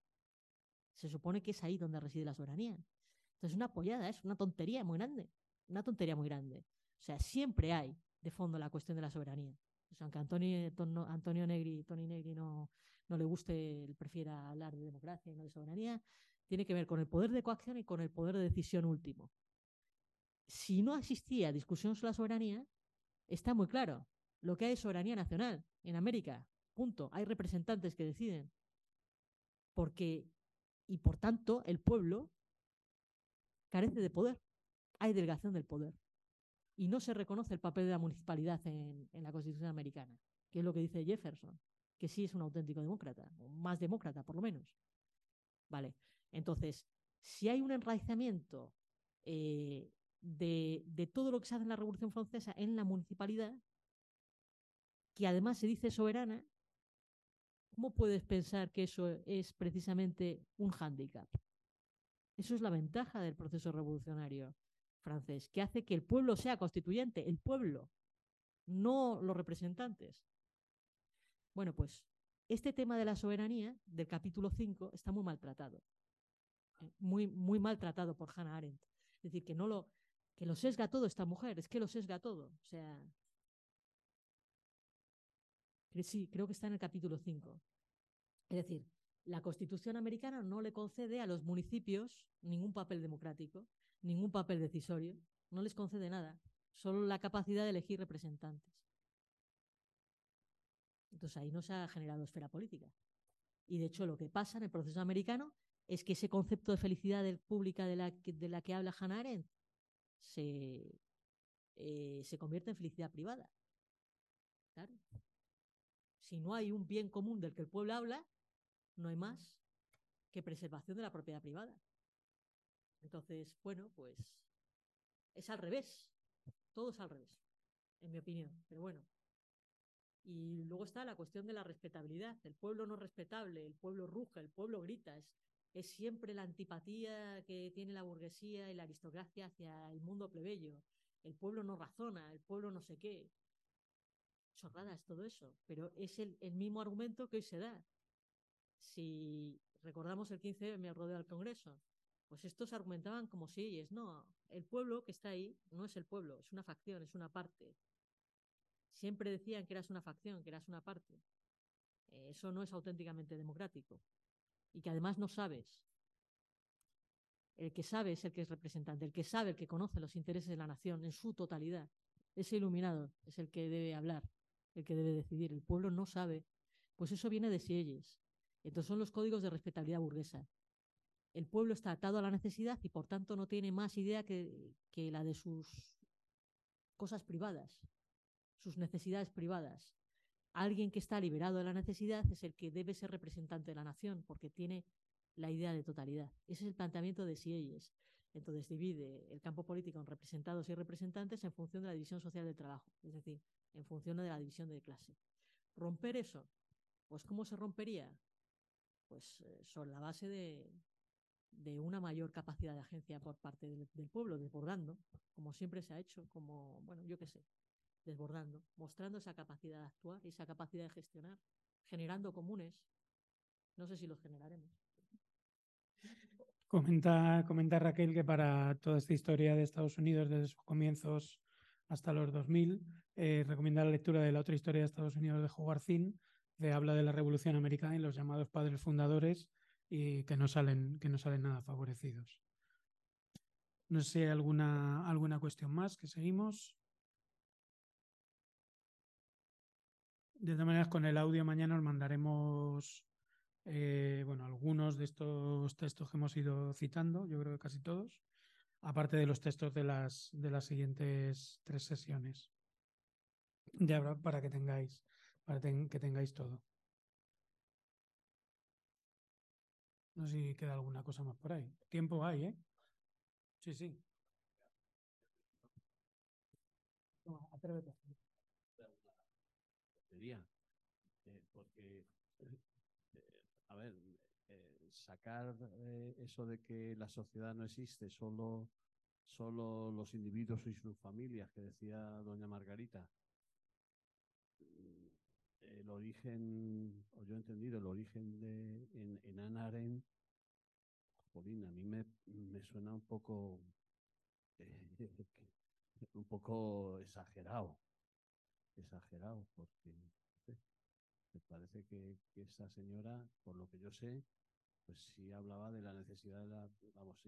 Se supone que es ahí donde reside la soberanía. Entonces, una pollada, es una tontería muy grande. Una tontería muy grande. O sea, siempre hay de fondo la cuestión de la soberanía. O sea, aunque Antonio, Antonio Negri, Tony Negri no, no le guste, prefiera hablar de democracia y no de soberanía, tiene que ver con el poder de coacción y con el poder de decisión último. Si no existía discusión sobre la soberanía, está muy claro. Lo que hay es soberanía nacional en América. Punto. Hay representantes que deciden. Porque, y por tanto, el pueblo carece de poder. Hay delegación del poder. Y no se reconoce el papel de la municipalidad en, en la Constitución americana, que es lo que dice Jefferson, que sí es un auténtico demócrata, o más demócrata por lo menos. Vale, entonces, si hay un enraizamiento eh, de, de todo lo que se hace en la Revolución Francesa en la municipalidad, que además se dice soberana, ¿cómo puedes pensar que eso es precisamente un hándicap? Eso es la ventaja del proceso revolucionario francés, que hace que el pueblo sea constituyente, el pueblo, no los representantes. Bueno, pues este tema de la soberanía del capítulo 5 está muy maltratado. eh, Muy, muy maltratado por Hannah Arendt. Es decir, que no lo, que lo sesga todo esta mujer, es que lo sesga todo. O sea, sí, creo que está en el capítulo 5. Es decir, la Constitución americana no le concede a los municipios ningún papel democrático, ningún papel decisorio, no les concede nada, solo la capacidad de elegir representantes. Entonces ahí no se ha generado esfera política. Y de hecho lo que pasa en el proceso americano es que ese concepto de felicidad pública de la, que, de la que habla Hannah Arendt se, eh, se convierte en felicidad privada. Claro. Si no hay un bien común del que el pueblo habla, no hay más que preservación de la propiedad privada. Entonces, bueno, pues es al revés. Todo es al revés, en mi opinión. Pero bueno. Y luego está la cuestión de la respetabilidad. El pueblo no es respetable, el pueblo ruge, el pueblo grita. Es, es siempre la antipatía que tiene la burguesía y la aristocracia hacia el mundo plebeyo. El pueblo no razona, el pueblo no sé qué. Chorradas todo eso. Pero es el, el mismo argumento que hoy se da. Si recordamos el 15 me rodeo al Congreso, pues estos argumentaban como si ellos, no, el pueblo que está ahí no es el pueblo, es una facción, es una parte. Siempre decían que eras una facción, que eras una parte. Eso no es auténticamente democrático. Y que además no sabes. El que sabe es el que es representante, el que sabe, el que conoce los intereses de la nación en su totalidad. Ese iluminado es el que debe hablar, el que debe decidir. El pueblo no sabe. Pues eso viene de Sieyes. Entonces son los códigos de respetabilidad burguesa el pueblo está atado a la necesidad y por tanto no tiene más idea que, la de sus cosas privadas, sus necesidades privadas. Alguien que está liberado de la necesidad es el que debe ser representante de la nación porque tiene la idea de totalidad. Ese es el planteamiento de Sieyes. Entonces divide el campo político en representados y representantes en función de la división social del trabajo, es decir, en función de la división de clase. Romper eso, pues ¿cómo se rompería? Pues eh, sobre la base de, una mayor capacidad de agencia por parte del, del, pueblo, desbordando, como siempre se ha hecho, como, bueno, yo qué sé, desbordando, mostrando esa capacidad de actuar y esa capacidad de gestionar, generando comunes. No sé si los generaremos. Comenta, comenta Raquel que para toda esta historia de Estados Unidos, desde sus comienzos hasta los 2000, eh, recomienda la lectura de la otra historia de Estados Unidos de Howard Zinn, que habla de la Revolución Americana y los llamados padres fundadores, y que no salen, que no salen nada favorecidos. No sé alguna, alguna cuestión más que seguimos. De todas maneras, con el audio mañana os mandaremos eh, bueno, algunos de estos textos que hemos ido citando, yo creo que casi todos, aparte de los textos de las, de las siguientes tres sesiones. Ya para que tengáis, para que tengáis todo. No sé si queda alguna cosa más por ahí. Tiempo hay, ¿eh? Sí, sí. atrévete. Eh, porque, eh, a ver, eh, sacar eso de que la sociedad no existe, solo, solo los individuos y sus familias, que decía doña Margarita, el origen, o yo he entendido, el origen de en, en Ana Arendt, a mí me, me suena un poco eh, un poco exagerado. Exagerado, porque me parece que, que, esa señora, por lo que yo sé, pues sí hablaba de la necesidad de la. Vamos,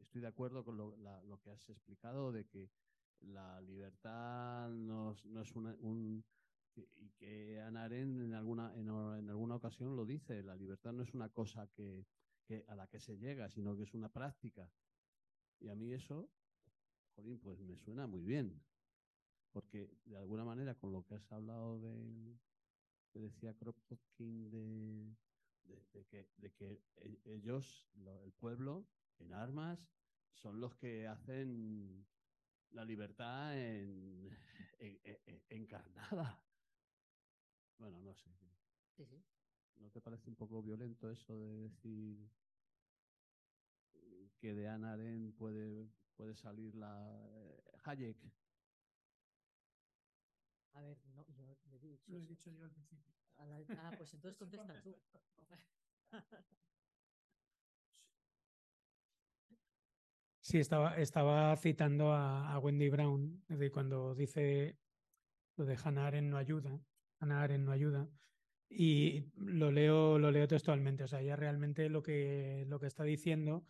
estoy de acuerdo con lo, la, lo que has explicado de que la libertad no, no es una, un, y que Ana en alguna, en, en, alguna ocasión lo dice, la libertad no es una cosa que, que, a la que se llega, sino que es una práctica. Y a mí eso, jolín, pues me suena muy bien, porque de alguna manera con lo que has hablado de, que decía Kropotkin, de, de, que, de que e, ellos, lo, el pueblo, en armas, son los que hacen la libertad en, encarnada. Bueno, no sé. Sí, sí. ¿No te parece un poco violento eso de decir que de Ana Arendt puede, puede salir la eh, Hayek? A ver, no, yo le he dicho. Lo he dicho yo al principio. La, ah, pues entonces contesta tú. Sí, estaba, estaba citando a, a Wendy Brown, de cuando dice lo de Hannah Arendt no ayuda. Hannah Arendt no ayuda. Y lo leo, lo leo textualmente. O sea, ella realmente lo que, lo que está diciendo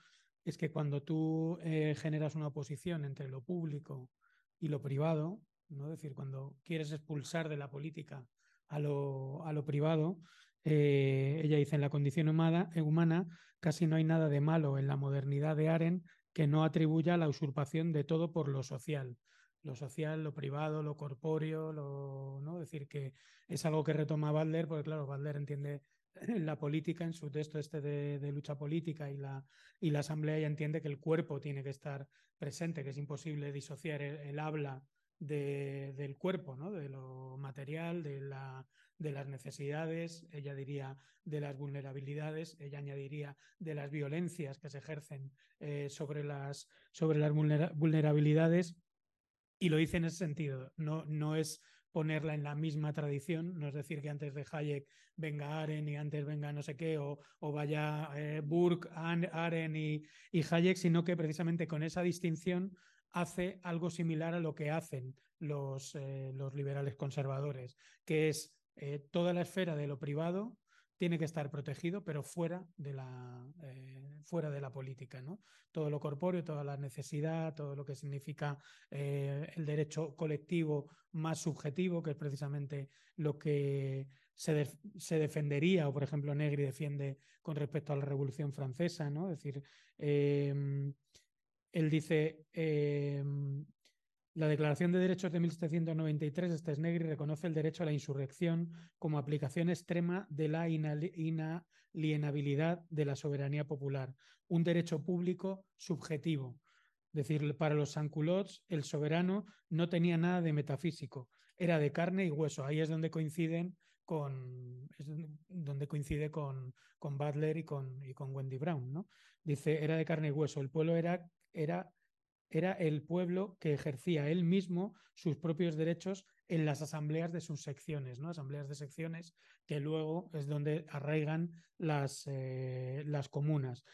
es que cuando tú eh, generas una oposición entre lo público y lo privado, ¿no? es decir, cuando quieres expulsar de la política a lo, a lo privado, eh, ella dice, en la condición humana, humana casi no hay nada de malo en la modernidad de Aren que no atribuya la usurpación de todo por lo social lo social, lo privado, lo corpóreo, lo, ¿no? Es decir, que es algo que retoma Butler, porque claro, Butler entiende la política en su texto este de, de, lucha política y la, y la asamblea ya entiende que el cuerpo tiene que estar presente, que es imposible disociar el, habla de, del cuerpo, ¿no? de lo material, de, la, de las necesidades, ella diría de las vulnerabilidades, ella añadiría de las violencias que se ejercen eh, sobre, las, sobre las vulnerabilidades y lo dice en ese sentido, no, no es ponerla en la misma tradición, no es decir que antes de Hayek venga Aren y antes venga no sé qué, o, o vaya eh, Burke, Aren y, y, Hayek, sino que precisamente con esa distinción hace algo similar a lo que hacen los, eh, liberales conservadores, que es eh, toda la esfera de lo privado tiene que estar protegido, pero fuera de la, eh, fuera de la política. ¿no? Todo lo corpóreo, toda la necesidad, todo lo que significa eh, el derecho colectivo más subjetivo, que es precisamente lo que se, se, defendería, o por ejemplo Negri defiende con respecto a la Revolución Francesa. ¿no? Decir, eh, él dice la Declaración de Derechos de 1793 este Negri reconoce el derecho a la insurrección como aplicación extrema de la inalienabilidad de la soberanía popular, un derecho público subjetivo. Es decir, para los sanculots el soberano no tenía nada de metafísico, era de carne y hueso. Ahí es donde coinciden con, donde coincide con, con Butler y con, y con Wendy Brown. ¿no? Dice, era de carne y hueso. El pueblo era, era era el pueblo que ejercía él mismo sus propios derechos en las asambleas de sus secciones, ¿no? Asambleas de secciones que luego es donde arraigan las, eh, las comunas.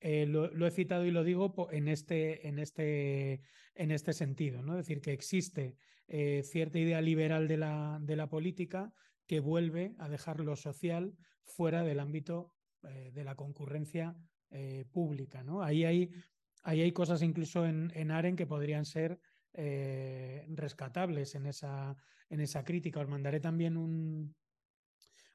Eh, lo, he citado y lo digo en este, en este, en este sentido, ¿no? Es decir, que existe eh, cierta idea liberal de la, de la política que vuelve a dejar lo social fuera del ámbito de la concurrencia pública, ¿no? Ahí hay ahí hay cosas incluso en, en Aren que podrían ser eh, rescatables en esa, en esa crítica. Os mandaré también un,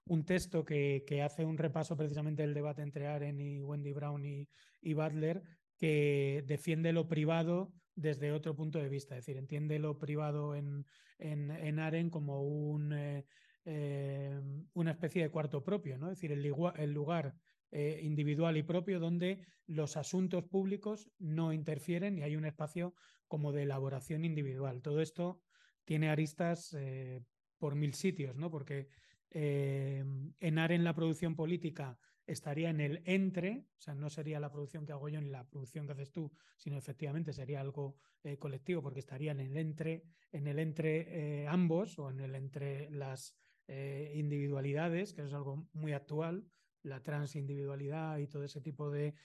un texto que, que, hace un repaso precisamente del debate entre Aren y Wendy Brown y, y, Butler, que defiende lo privado desde otro punto de vista, es decir, entiende lo privado en, en, en Aren como un, eh, eh, una especie de cuarto propio, ¿no? es decir, el, lugar eh, individual y propio donde los asuntos públicos no interfieren y hay un espacio como de elaboración individual. Todo esto tiene aristas eh, por mil sitios, ¿no? Porque enar en la producción política estaría en el entre, o sea, no sería la producción que hago yo en la producción que haces tú, sino efectivamente sería algo colectivo, porque estaría en el entre, en el entre ambos o en el entre las eh, individualidades, que es algo muy actual, la transindividualidad y todo ese tipo de,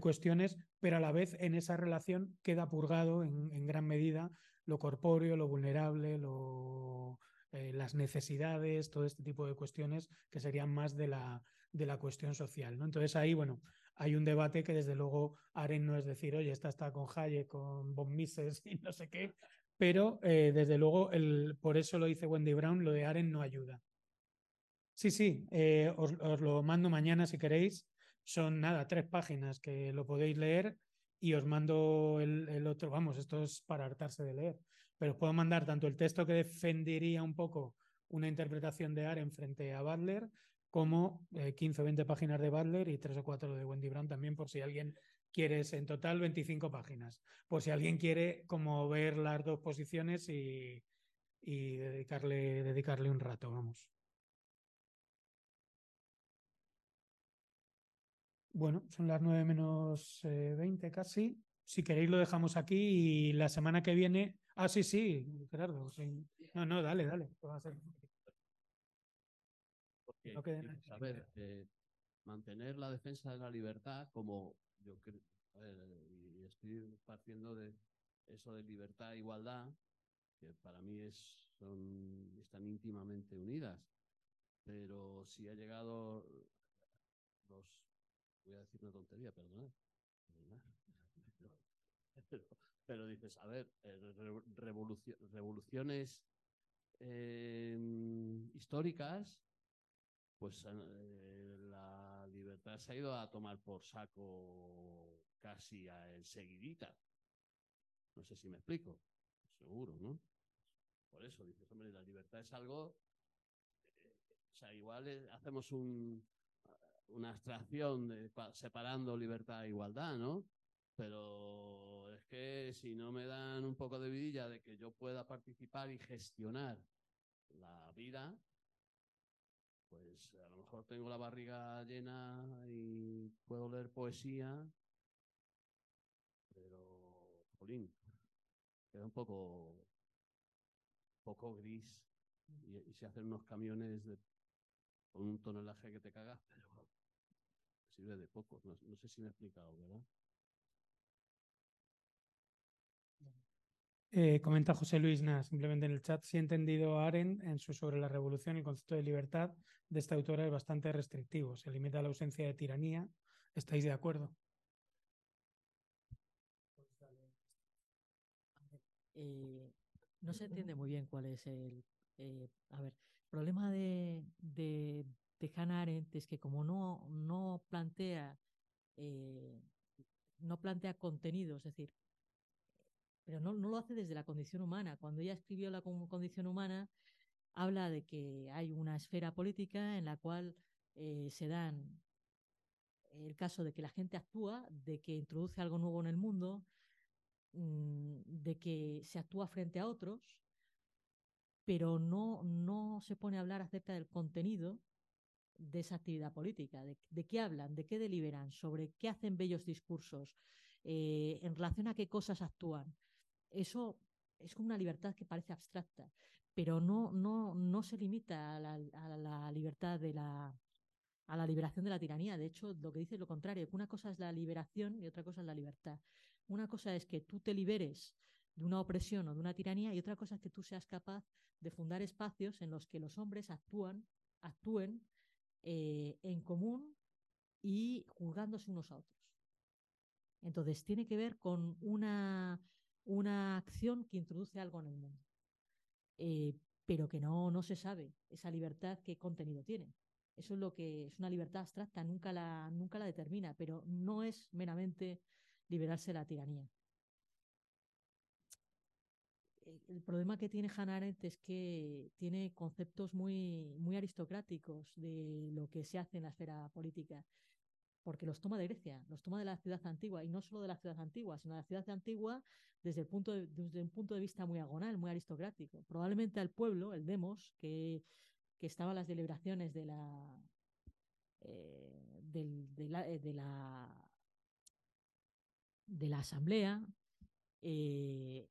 cuestiones, pero a la vez en esa relación queda purgado en, en gran medida lo corpóreo, lo vulnerable, lo, eh, las necesidades, todo este tipo de cuestiones que serían más de la, de la cuestión social. ¿no? Entonces ahí, bueno, hay un debate que desde luego Aren no es decir, oye, esta está con Hayek, con von Mises y no sé qué, pero eh, desde luego el, por eso lo dice Wendy Brown, lo de Aren no ayuda. Sí, sí, eh, os, lo mando mañana si queréis. Son nada, tres páginas que lo podéis leer y os mando el, otro. Vamos, esto es para hartarse de leer. Pero os puedo mandar tanto el texto que defendería un poco una interpretación de Aren frente a Butler, como eh, 15 o 20 páginas de Butler y 3 o 4 de Wendy Brown también, por si alguien quiere, en total 25 páginas, por si alguien quiere como ver las dos posiciones y, y dedicarle, dedicarle un rato, vamos. Bueno, son las 9 menos eh, 20 casi. Si queréis lo dejamos aquí y la semana que viene... Ah, sí, sí, Gerardo. Sí. No, no, dale, dale. Porque, no a ver, eh, mantener la defensa de la libertad como yo creo, y estoy partiendo de eso de libertad e igualdad, que para mí es, son, están íntimamente unidas. Pero si ha llegado los voy a decir una tontería, perdonad. Pero, pero, dices, a ver, eh, revolución, revoluciones eh, históricas, pues eh, la libertad se ha ido a tomar por saco casi a enseguidita. No sé si me explico. Seguro, ¿no? Por eso dices, hombre, la libertad es algo. O sea, igual hacemos un, una abstracción de, separando libertad e igualdad, ¿no? Pero es que si no me dan un poco de vidilla de que yo pueda participar y gestionar la vida, pues a lo mejor tengo la barriga llena y puedo leer poesía, pero, jolín, queda un poco, poco gris y, y se hacen unos camiones de, con un tonelaje que te cagas, sirve de poco. No, no sé si me he explicado, ¿verdad? Eh, comenta José Luis Nas, simplemente en el chat, si he entendido a Arendt en su sobre la revolución, el concepto de libertad de esta autora es bastante restrictivo, se limita a la ausencia de tiranía. ¿Estáis de acuerdo? Eh, no se entiende muy bien cuál es el. Eh, a ver, problema de, de, de Hannah Arendt es que como no, no plantea eh, no plantea contenido, es decir, pero no, no, lo hace desde la condición humana. Cuando ella escribió la condición humana, habla de que hay una esfera política en la cual eh, se dan el caso de que la gente actúa, de que introduce algo nuevo en el mundo, mmm, de que se actúa frente a otros, pero no, no se pone a hablar acerca del contenido de esa actividad política, de, de, qué hablan, de qué deliberan, sobre qué hacen bellos discursos, eh, en relación a qué cosas actúan. Eso es como una libertad que parece abstracta, pero no, no, no se limita a la, a la libertad de la, a la liberación de la tiranía. De hecho, lo que dice es lo contrario, que una cosa es la liberación y otra cosa es la libertad. Una cosa es que tú te liberes de una opresión o de una tiranía y otra cosa es que tú seas capaz de fundar espacios en los que los hombres actúan, actúen eh, en común y juzgándose unos a otros. Entonces, tiene que ver con una, una acción que introduce algo en el mundo, eh, pero que no, no se sabe esa libertad qué contenido tiene. Eso es lo que es una libertad abstracta, nunca la, nunca la determina, pero no es meramente liberarse de la tiranía. Eh, El problema que tiene Hannah Arendt es que tiene conceptos muy, muy aristocráticos de lo que se hace en la esfera política, porque los toma de Grecia, los toma de la ciudad antigua, y no solo de la ciudad antigua, sino de la ciudad antigua desde, el punto de, desde un punto de vista muy agonal, muy aristocrático. Probablemente al pueblo, el demos, que que estaba en las deliberaciones de la, eh, del, de, la, de, la, de la asamblea, eh,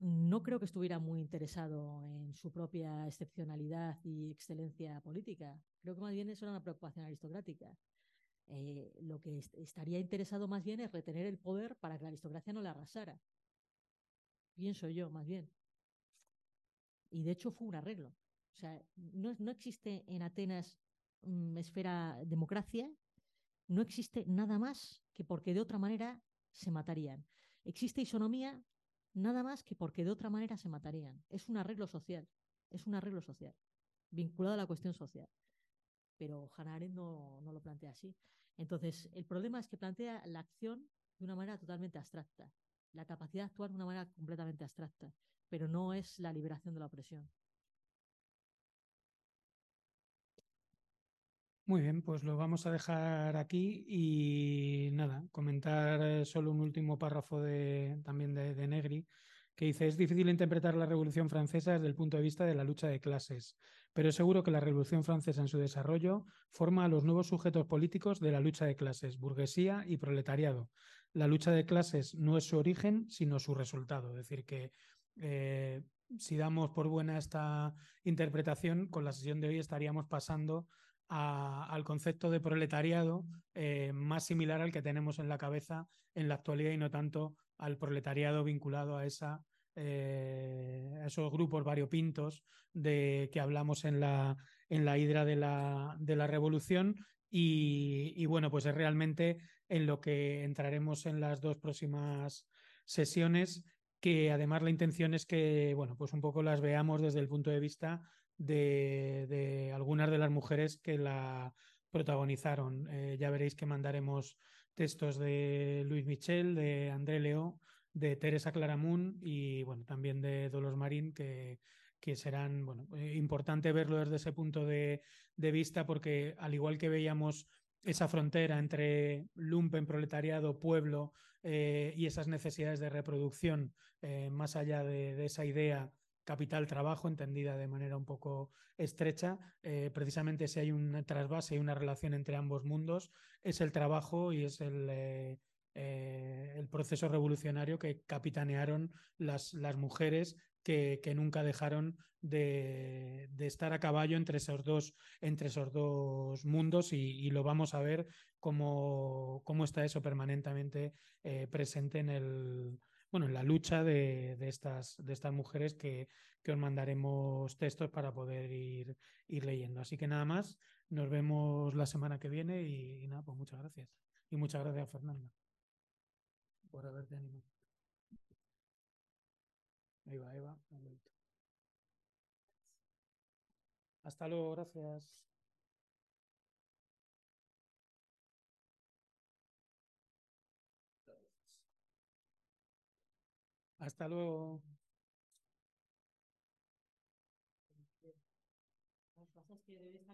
no creo que estuviera muy interesado en su propia excepcionalidad y excelencia política. Creo que más bien eso era una preocupación aristocrática. Eh, lo que est estaría interesado más bien es retener el poder para que la aristocracia no la arrasara. Pienso yo, más bien. Y de hecho fue un arreglo. O sea, no, no existe en Atenas um, esfera democracia, no existe nada más que porque de otra manera se matarían. Existe isonomía nada más que porque de otra manera se matarían. Es un arreglo social, es un arreglo social, vinculado a la cuestión social. Pero Hannah Arendt no, no lo plantea así. Entonces, el problema es que plantea la acción de una manera totalmente abstracta, la capacidad de actuar de una manera completamente abstracta, pero no es la liberación de la opresión. Muy bien, pues lo vamos a dejar aquí y nada, comentar solo un último párrafo de, también de, Negri, que dice, es difícil interpretar la Revolución Francesa desde el punto de vista de la lucha de clases, pero seguro que la Revolución Francesa en su desarrollo forma a los nuevos sujetos políticos de la lucha de clases, burguesía y proletariado. La lucha de clases no es su origen, sino su resultado, es decir, que eh, si damos por buena esta interpretación, con la sesión de hoy estaríamos pasando al concepto de proletariado eh, más similar al que tenemos en la cabeza en la actualidad y no tanto al proletariado vinculado a, esa, eh, esos grupos variopintos de que hablamos en la, en la hidra de la, de la revolución. Y, y bueno, pues es realmente en lo que entraremos en las dos próximas sesiones que además la intención es que, bueno, pues un poco las veamos desde el punto de vista de, algunas de las mujeres que la protagonizaron. Eh, ya veréis que mandaremos textos de Luis Michel, de André Leo, de Teresa Claramunt y bueno, también de Dolores Marín, que, que serán, bueno, eh, importante verlo desde ese punto de, de, vista porque al igual que veíamos esa frontera entre lumpen, proletariado, pueblo eh, y esas necesidades de reproducción, más allá de esa idea capital-trabajo, entendida de manera un poco estrecha. Eh, precisamente si hay un trasvase y una relación entre ambos mundos, es el trabajo y es el, eh, eh, el proceso revolucionario que capitanearon las, las mujeres que, que, nunca dejaron de, de, estar a caballo entre esos dos, entre esos dos mundos y, lo vamos a ver cómo, cómo está eso permanentemente presente en el, bueno, en la lucha de, estas, de estas mujeres que, os mandaremos textos para poder ir, ir leyendo. Así que nada más, nos vemos la semana que viene y, nada, pues muchas gracias. Y muchas gracias, Fernanda, por haberte animado. Ahí va, ahí. Hasta luego, gracias. Hasta luego.